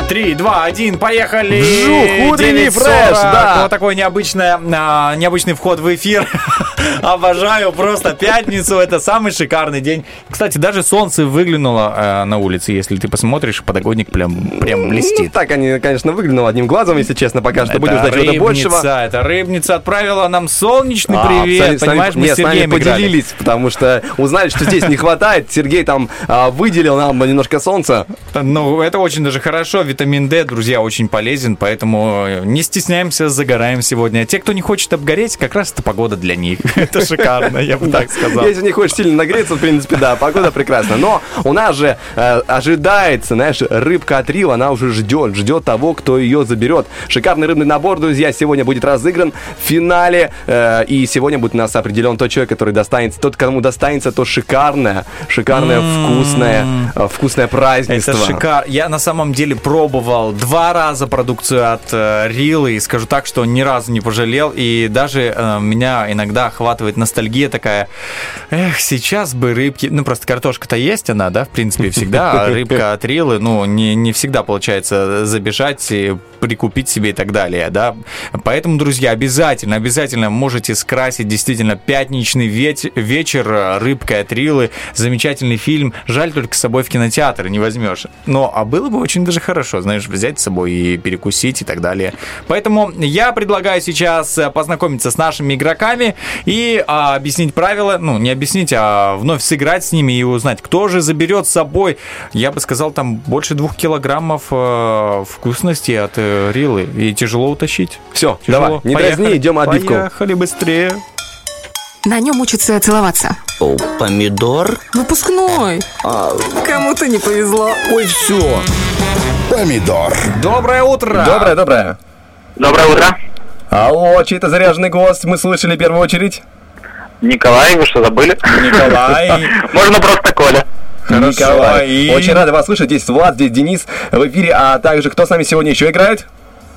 Три, два, один, поехали! Вжух, утренний 9:40. фреш, да. Вот такой необычный, а, необычный вход в эфир. <laughs> Обожаю просто пятницу, это самый шикарный день. Кстати, даже солнце выглянуло э, на улице, если ты посмотришь, подоконник прям, прям Ну, блестит. так они, конечно, выглянуло одним глазом, если честно, пока что. Это Будем ждать чего-то большего. это рыбница отправила нам солнечный А, привет, с нами- с нами- понимаешь, мы нет, с Сергеем играли. поделились, потому что узнали, что здесь не хватает. Сергей там а, выделил нам немножко солнца. Ну, это очень даже хорошо. Витамин D, друзья, очень полезен, поэтому э, не стесняемся, загораем сегодня. Те, кто не хочет обгореть, как раз это погода для них. <laughs> Это шикарно, я бы так сказал. Если не хочешь сильно нагреться, в принципе, да, погода прекрасна. Но у нас же э, ожидается, знаешь, рыбка от Рил, она уже ждет, ждет того, кто ее заберет. Шикарный рыбный набор, друзья, сегодня будет разыгран в финале. э, и сегодня будет у нас определен тот человек, который достанется, тот, кому достанется то шикарное, шикарное, вкусное, э, вкусное празднество. Это шикарно. Я на самом деле пробовал два раза продукцию от э, Рилы, и скажу так, что ни разу не пожалел, и даже э, меня иногда охватывает ностальгия такая, эх, сейчас бы рыбки, ну просто картошка-то есть она, да, в принципе, всегда, а <laughs> рыбка от Рилы, ну, не, не всегда получается забежать и прикупить себе и так далее, да. Поэтому, друзья, обязательно, обязательно можете скрасить действительно пятничный вет- вечер э, рыбкой от Рилы. Замечательный фильм. Жаль, только с собой в кинотеатр не возьмешь. Но, а было бы очень даже хорошо, знаешь, взять с собой и перекусить и так далее. Поэтому я предлагаю сейчас э, познакомиться с нашими игроками и а, объяснить правила, ну, не объяснить, а вновь сыграть с ними и узнать, кто же заберет с собой, я бы сказал, там больше двух килограммов э, вкусности от э, Рилы. И тяжело утащить. Все, Тяжело. давай, не Поехали. дразни, идем отбивку. Поехали быстрее. На нем учатся целоваться. О, помидор? Выпускной. Кому-то не повезло. Ой, все. Помидор. Доброе утро. Доброе, доброе. Доброе утро. Алло, чей-то заряженный гость, мы слышали в первую очередь. Николай, вы что, забыли? Николай. <laughs> Можно просто Коля. Николай. и- Очень рады вас слышать. Здесь Влад, здесь Денис в эфире. А также кто с нами сегодня еще играет?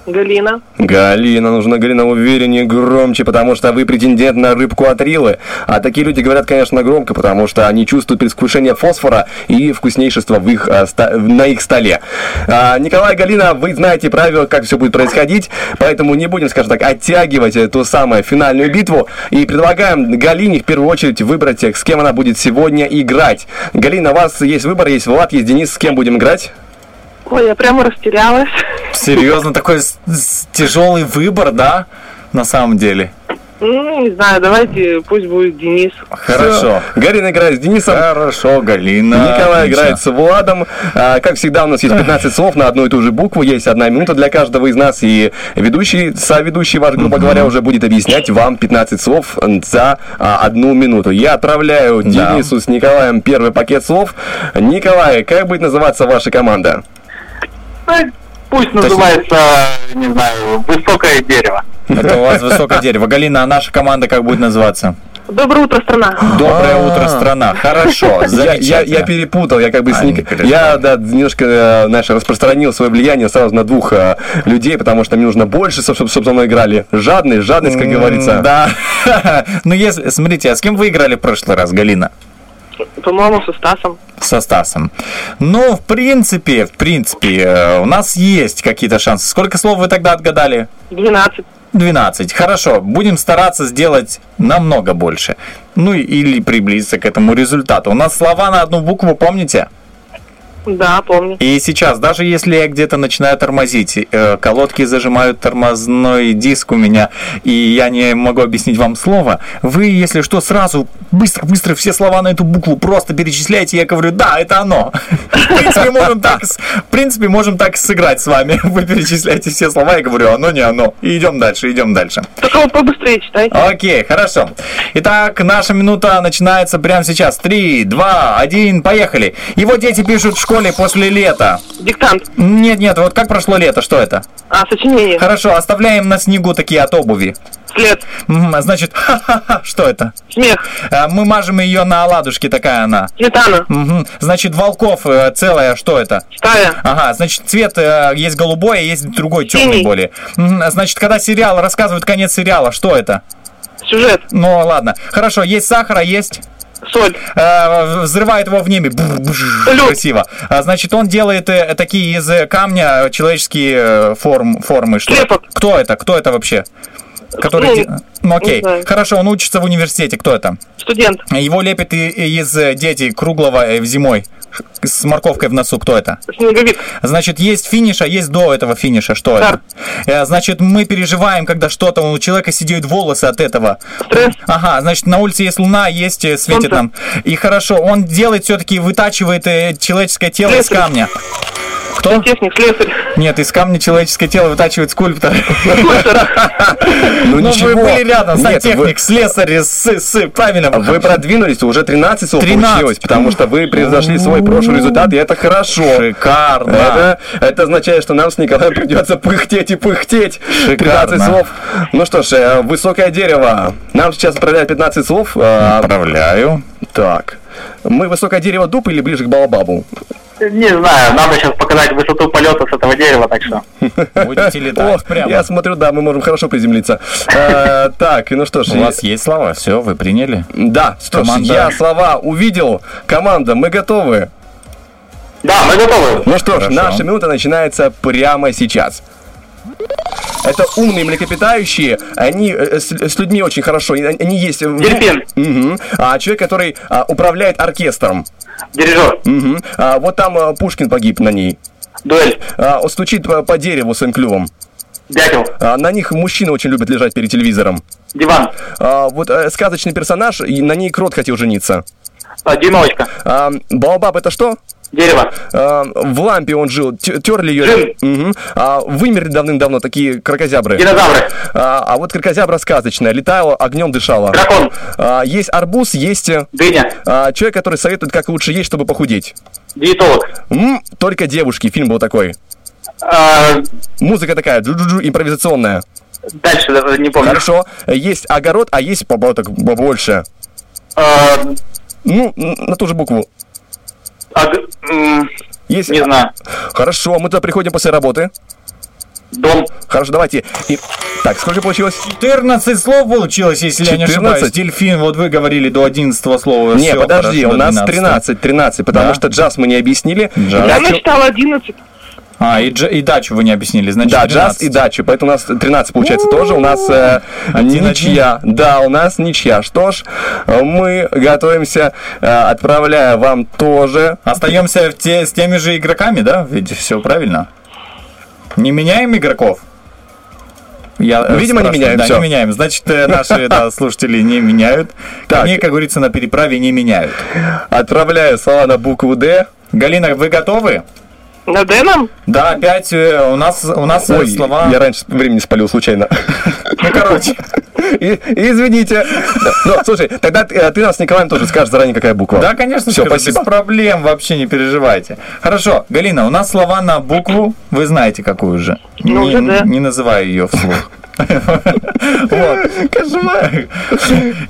Галина. Галина, нужно Галина увереннее, громче, потому что вы претендент на рыбку от Рилы. А такие люди говорят, конечно, громко, потому что они чувствуют предвкушение фосфора и вкуснейшества в их, ста- на их столе. А, Николай, Галина, вы знаете правила, как все будет происходить, поэтому не будем, скажем так, оттягивать эту самую финальную битву и предлагаем Галине в первую очередь выбрать, с кем она будет сегодня играть. Галина, у вас есть выбор, есть Влад, есть Денис, с кем будем играть? Ой, я прямо растерялась. Серьезно, такой тяжелый выбор, да? На самом деле. Ну, не знаю, давайте, пусть будет Денис. Хорошо. Галина играет с Денисом. Хорошо, Галина. Николай Отлично. играет с Владом. А, как всегда, у нас есть 15 слов на одну и ту же букву. Есть одна минута для каждого из нас. И ведущий, соведущий ваш, грубо говоря, уже будет объяснять вам 15 слов за а, одну минуту. Я отправляю Да. Денису с Николаем первый пакет слов. Николай, как будет называться ваша команда? Пусть называется, не знаю, высокое дерево. Это у вас высокое дерево. Галина, а наша команда как будет называться? Доброе утро, страна. Доброе А. утро, страна. Хорошо, Я, я, замечательно. я перепутал, я как бы переживай. Я, да, немножко, э, знаешь, распространил свое влияние сразу на двух э, людей, потому что мне нужно больше, чтобы, чтобы со мной играли. Жадность, жадность, как говорится. Да. <laughs> Ну, если, смотрите, а с кем вы играли в прошлый раз, Галина? По-моему, со Стасом. Со Стасом. Ну, в принципе, в принципе, э, у нас есть какие-то шансы. Сколько слов вы тогда отгадали? 12. 12. Хорошо, будем стараться сделать намного больше. Ну или приблизиться к этому результату. У нас слова на одну букву, помните? Да, помню. И сейчас, даже если я где-то начинаю тормозить, э, колодки зажимают тормозной диск у меня, и я не могу объяснить вам слово, вы, если что, сразу быстро-быстро все слова на эту букву просто перечисляете, я говорю, да, это оно. <laughs> В принципе, можем так, в принципе, можем так сыграть с вами. <laughs> Вы перечисляете все слова, я говорю, оно не оно. И идем дальше, идем дальше. Только вот побыстрее читайте. Окей, хорошо. Итак, наша минута начинается прямо сейчас. Три, два, один, поехали. Его дети пишут в школе после лета. Диктант. Нет, нет, вот как прошло лето, что это? А, сочинение. Хорошо, оставляем на снегу такие от обуви. След. А Значит, <laughs> ха-ха-ха, что это? Смех. А, Мы мажем ее на оладушки, такая она. Сметана. Значит, волков э, целая, что это? Стая. Ага, значит, цвет э, есть голубой, а есть другой, темный Синий. более. Мгм, а Значит, когда сериал, рассказывают конец сериала, что это? Сюжет. Ну, ладно. Хорошо, есть сахар, а есть... Соль. Э, взрывает его в небе. Бур, Красиво. А, значит, он делает э, такие из э, камня человеческие э, форм, формы. Что? Кто это? Кто это вообще? Который... Ну, Ну, окей. Хорошо, он учится в университете. Кто это? Студент. Его и из э, дети круглого э, зимой. С морковкой в носу. Кто это? Снеговик. Значит, есть финиш, а есть до этого финиша. Что это? Э, Значит, мы переживаем, когда что-то у человека сидеют волосы от этого. Стресс. Ага, значит, на улице есть луна, есть светит Солнце. нам. И хорошо, он делает все-таки, вытачивает человеческое тело из Слесарь. камня. Кто? Техник, слесарь. Нет, из камня человеческое тело вытачивает скульптор. Ну, Ну, вы ничего. были рядом, сантехник, слесарь, с, с, правильно. Вы продвинулись, уже 13 слов 13. получилось, потому что вы превзошли свой прошлый результат, и это хорошо. Шикарно. Это, это означает, что нам с Николаем придется пыхтеть и пыхтеть. Шикарно. 15 слов. Ну что ж, э, высокое дерево. Нам сейчас отправляют 15 слов. э, Отправляю. Так. Мы высокое дерево дуб или ближе к балабабу? Не знаю, надо сейчас показать высоту полета с этого дерева, так что. <laughs> Будете летать прямо. Я смотрю, да, мы можем хорошо приземлиться. <laughs> Э, Так, ну что ж. У вас есть слова, все, вы приняли? Да, что ж, я слова увидел. Команда, мы готовы. Да, мы готовы. Ну что ж, наша минута начинается прямо сейчас. Это умные млекопитающие, они э, с, с людьми очень хорошо, они есть... Дельфин. Мгм. А человек, который а, управляет оркестром. Дирижер. Мгм. А, вот там а, Пушкин погиб на ней. Дуэль. А, он стучит по, по дереву своим клювом. Дятел. А, на них мужчины очень любят лежать перед телевизором. Диван. А, вот э, сказочный персонаж, и на ней крот хотел жениться. А, Дюймовочка. А, Баобаб это что? Дерево. А, в лампе он жил, терли ее. Мгм. А, вымерли давным-давно такие крокозябры. Динозавры. А, а вот крокозябра сказочная, летала, огнем дышала. Дракон. А, есть арбуз, есть э, Дыня. а, человек, который советует, как лучше есть, чтобы похудеть. Диетолог. М, только девушки, фильм был такой. А, Музыка такая, джу-джу-джу, импровизационная. Дальше даже не помню. Хорошо. Есть огород, а есть побо- так побольше. А, Ну, на ту же букву. аг- Есть. Не знаю. Хорошо, мы туда приходим после работы. Дом. Хорошо, давайте. И- Так, сколько получилось? 14 слов получилось, если я не 14? ошибаюсь. Дельфин, вот вы говорили до 11 слова. Не, Всё, подожди, хорошо, у нас 12. 13, 13, потому Да? что джаз мы не объяснили. Джаз. Я насчитала 11. А, и, дж- и дачу вы не объяснили, значит Да, 13. джаз и дачу, поэтому у нас 13 получается тоже. У нас э, Один-один. ничья. Да, у нас ничья. Что ж, мы готовимся, э, отправляя вам тоже. Остаемся в те, с теми же игроками, да? Ведь все правильно. Не меняем игроков? Я, э, Ну, видимо, не меняем, Да, всё. не меняем. Значит, э, наши <laughs> да, слушатели не меняют. Так. Коней, как говорится, на переправе не меняют. Отправляю слова на букву Д. Галина, вы готовы? На Дэном? Да, опять э, у нас, у нас э, Ой, слова... я раньше времени спалил случайно. Ну, короче. Извините. Ну, слушай, тогда ты э, ты нас с Николаем тоже скажешь заранее, какая буква. Да, конечно, Все, спасибо. без проблем, вообще не переживайте. Хорошо, Галина, у нас слова на букву, вы знаете какую же. Ну, не, уже да. не называю ее вслух. Вот. Кошмар.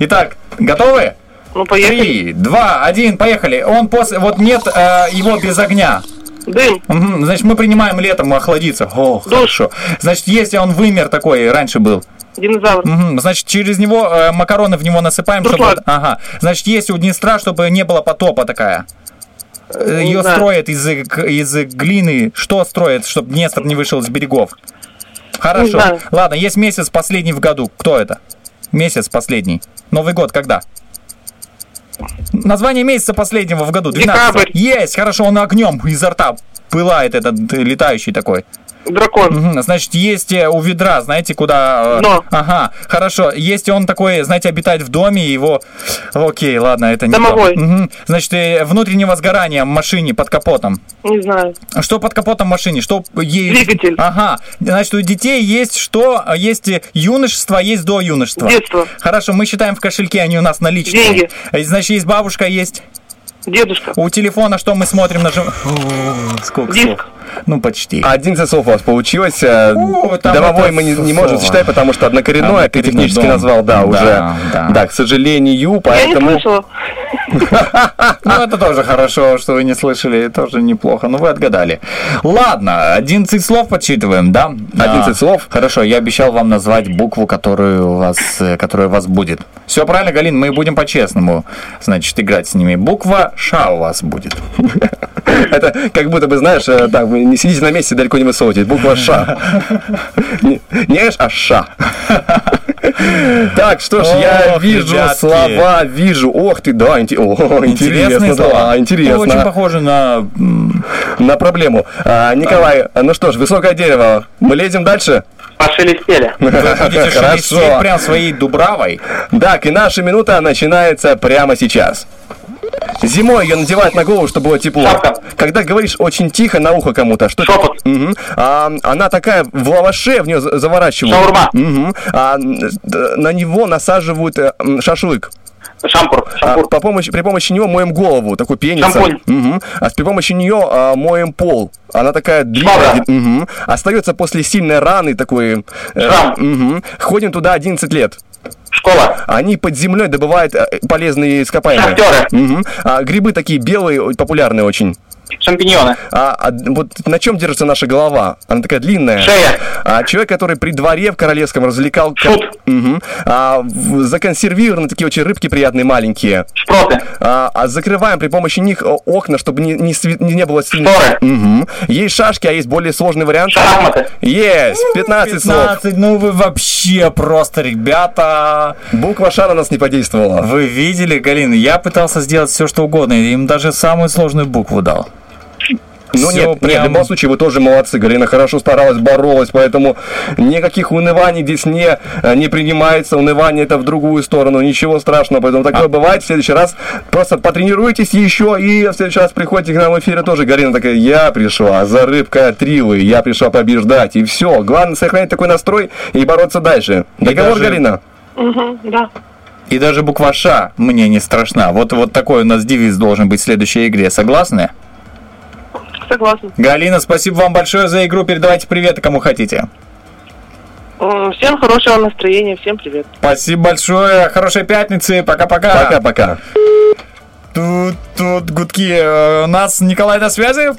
Итак, готовы? Ну, поехали. Три, два, один, поехали. Он после... Вот нет э, его без огня. Дым. Значит, мы принимаем летом охладиться. О, хорошо. Значит, если он вымер такой, раньше был. Динозавр. Мгм, Значит, через него э, макароны в него насыпаем, чтобы... Дуршлаг. Ага. Значит, есть у Днестра, чтобы не было потопа такая. Э, Не Ее знаю. строят из, г- из глины. Что строят, чтобы Днестр не вышел с берегов? Хорошо. Ладно, есть месяц последний в году. Кто это? Месяц последний. Новый год когда? Название месяца последнего в году. 12 Декабрь. Есть, хорошо, он огнем изо рта пылает этот э, летающий такой. Дракон. Мгм, Значит, есть э, у ведра, знаете, куда... э, Дно. Ага, хорошо. Есть он такой, знаете, обитает в доме, его... Окей, ладно, это не то. Домовой. Мгм. Значит, э, внутреннего сгорания в машине под капотом. Не знаю. Что под капотом машине? Что ей... Двигатель. Ага. Значит, у детей есть что? Есть юношество, есть до юношества. Детство. Хорошо, мы считаем в кошельке, они у нас наличные. Деньги. Значит, есть бабушка, есть... Дедушка. У телефона что мы смотрим? Нажим... Сколько Диск. слов? Ну, почти. 11 слов у вас получилось. О, Домовой мы не, не можем сочетать, потому что однокоренное, ты Однокоренный технически дом. назвал, да, Да, уже. да. к сожалению, Я не поэтому... слышала. Ну, это тоже хорошо, что вы не слышали, тоже неплохо. Ну, вы отгадали. Ладно, 11 слов подсчитываем, да? 11 А, слов? Хорошо, я обещал вам назвать букву, которую у вас, э, которая у вас будет. Все правильно, Галин, мы будем по-честному, значит, играть с ними. Буква Ш у вас будет. <laughs> Это как будто бы, знаешь, э, так, не сидите на месте, далеко не высовывайтесь. Буква Ш. <laughs> Не не Ш, а Ша. <laughs> Так, что ж, я вижу слова, вижу. Ох ты, да, инте- о, Интересные интересно, слова. да, Очень интересно. похоже на... На проблему. А, Николай, ну что ж, высокое дерево. Мы лезем дальше? Пошелестели. <laughs> Хорошо. прям своей дубравой. Так, и наша минута начинается прямо сейчас. Зимой ее надевают на голову, чтобы было тепло. Шапка. Когда говоришь очень тихо на ухо кому-то, что Шепот. Мгм. А, она такая в лаваше в нее за- заворачивают. Шаурма. Мгм. А, на него насаживают э, шашлык. Шампур. А, Шампур. по помощи, при помощи него моем голову, такой пеница. Шампунь. Мгм. А при помощи нее а, моем пол. Она такая длинная. Мгм. Остается после сильной раны такой. э, Шрам. мгм. Ходим туда 11 лет. Школа. Они под землей добывают э, полезные ископаемые. Шахтеры. Мгм. А, грибы такие белые, популярные очень. Шампиньоны. А, а вот на чем держится наша голова? Она такая длинная. Шея. А, человек, который при дворе в королевском развлекал... Шут. Мгм. А, законсервированы такие очень рыбки приятные маленькие. Шпроты. А, а закрываем при помощи них окна, чтобы не, не, сви- не было сильно... Шторы. Мгм. Есть шашки, а есть более сложный вариант. Шахматы. Есть! 15, слов. 15, ну вы вообще просто, ребята. Буква Ш на нас не подействовала. Вы видели, Галина, я пытался сделать все, что угодно, им даже самую сложную букву дал. Ну Всё нет, нет, в прям- любом случае вы тоже молодцы. Галина хорошо старалась, боролась, поэтому никаких унываний здесь не, э, не принимается. Унывание это в другую сторону, ничего страшного. Поэтому А такое бывает. В следующий раз просто потренируйтесь еще и в следующий раз приходите к нам в эфире тоже. Галина такая, я пришла за рыбкой от Ривы, я пришла побеждать. И все. Главное сохранять такой настрой и бороться дальше. Договор, даже- Галина? Угу, да. И даже буква Ш мне не страшна. Вот, вот такой у нас девиз должен быть в следующей игре. Согласны? Согласна. Галина, спасибо вам большое за игру. Передавайте привет кому хотите. Всем хорошего настроения, всем привет. Спасибо большое. Хорошей пятницы. Пока-пока. Пока-пока. Тут, тут гудки. Э, У нас Николай на связи.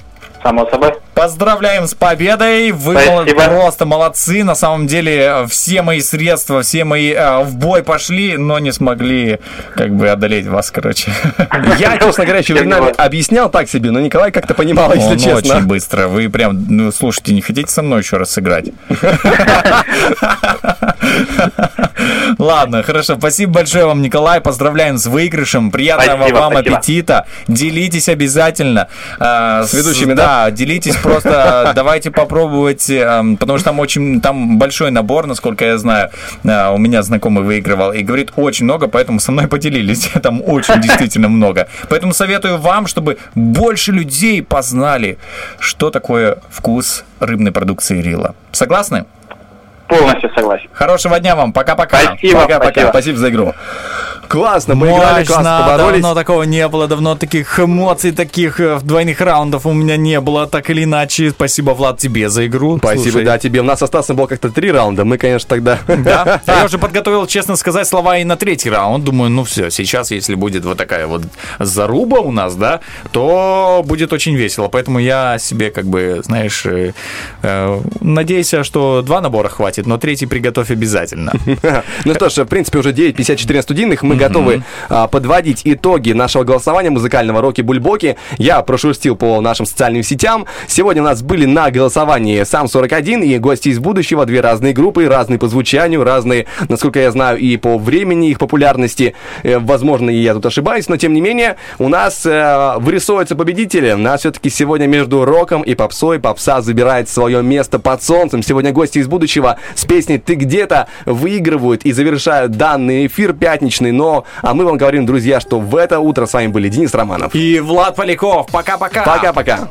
Само собой. Поздравляем с победой! Вы Спасибо. просто молодцы. На самом деле э, все мои средства, все мои э, в бой пошли, но не смогли как бы одолеть вас, короче. <laughs> Я, честно говоря, еще временами объяснял так себе, но Николай как-то понимал, если Он честно. очень быстро. Вы прям, ну, слушайте, не хотите со мной еще раз сыграть? <laughs> <laughs> Ладно, хорошо. Спасибо большое вам, Николай. Поздравляем с выигрышем. Приятного Спасибо, вам спасибо. аппетита. Делитесь обязательно. э, С ведущими, да? Да, делитесь просто. <laughs> Давайте попробовать, э, потому что там очень, там большой набор, насколько я знаю. Э, У меня знакомый выигрывал и говорит очень много, поэтому со мной поделились. <laughs> Там очень <laughs> действительно много. Поэтому советую вам, чтобы больше людей познали, что такое вкус рыбной продукции Рила. Согласны? Полностью согласен. Хорошего дня вам. Пока-пока. Спасибо, Пока-пока. спасибо. Спасибо за игру. Классно, мы играли, классно Мощно, поборолись. давно такого не было, давно таких эмоций, таких э, двойных раундов у меня не было, так или иначе. Спасибо, Влад, тебе за игру. Спасибо, Слушай, да, тебе. У нас осталось было как-то три раунда. Мы, конечно, тогда... Да? Я <laughs> уже подготовил, честно сказать, слова и на третий раунд. Думаю, ну все, сейчас, если будет вот такая вот заруба у нас, да, то будет очень весело. Поэтому я себе, как бы, знаешь, э, э, надеюсь, что два набора хватит, но третий приготовь обязательно. <laughs> Ну что ж, в принципе, уже 9.54 на студийных. Мы готовы а, подводить итоги нашего голосования музыкального роки-бульбоки. Я прошерстил по нашим социальным сетям. Сегодня у нас были на голосовании сам 41 и гости из будущего. Две разные группы, разные по звучанию, разные, насколько я знаю, и по времени их популярности. Э, Возможно, и я тут ошибаюсь, но тем не менее, у нас э, вырисовываются победители. У нас все-таки сегодня между роком и попсой попса забирает свое место под солнцем. Сегодня гости из будущего с песней «Ты где-то» выигрывают и завершают данный эфир пятничный. Но, а мы вам говорим, друзья, что в это утро с вами были Денис Романов. И Влад Поляков. Пока-пока. Пока-пока.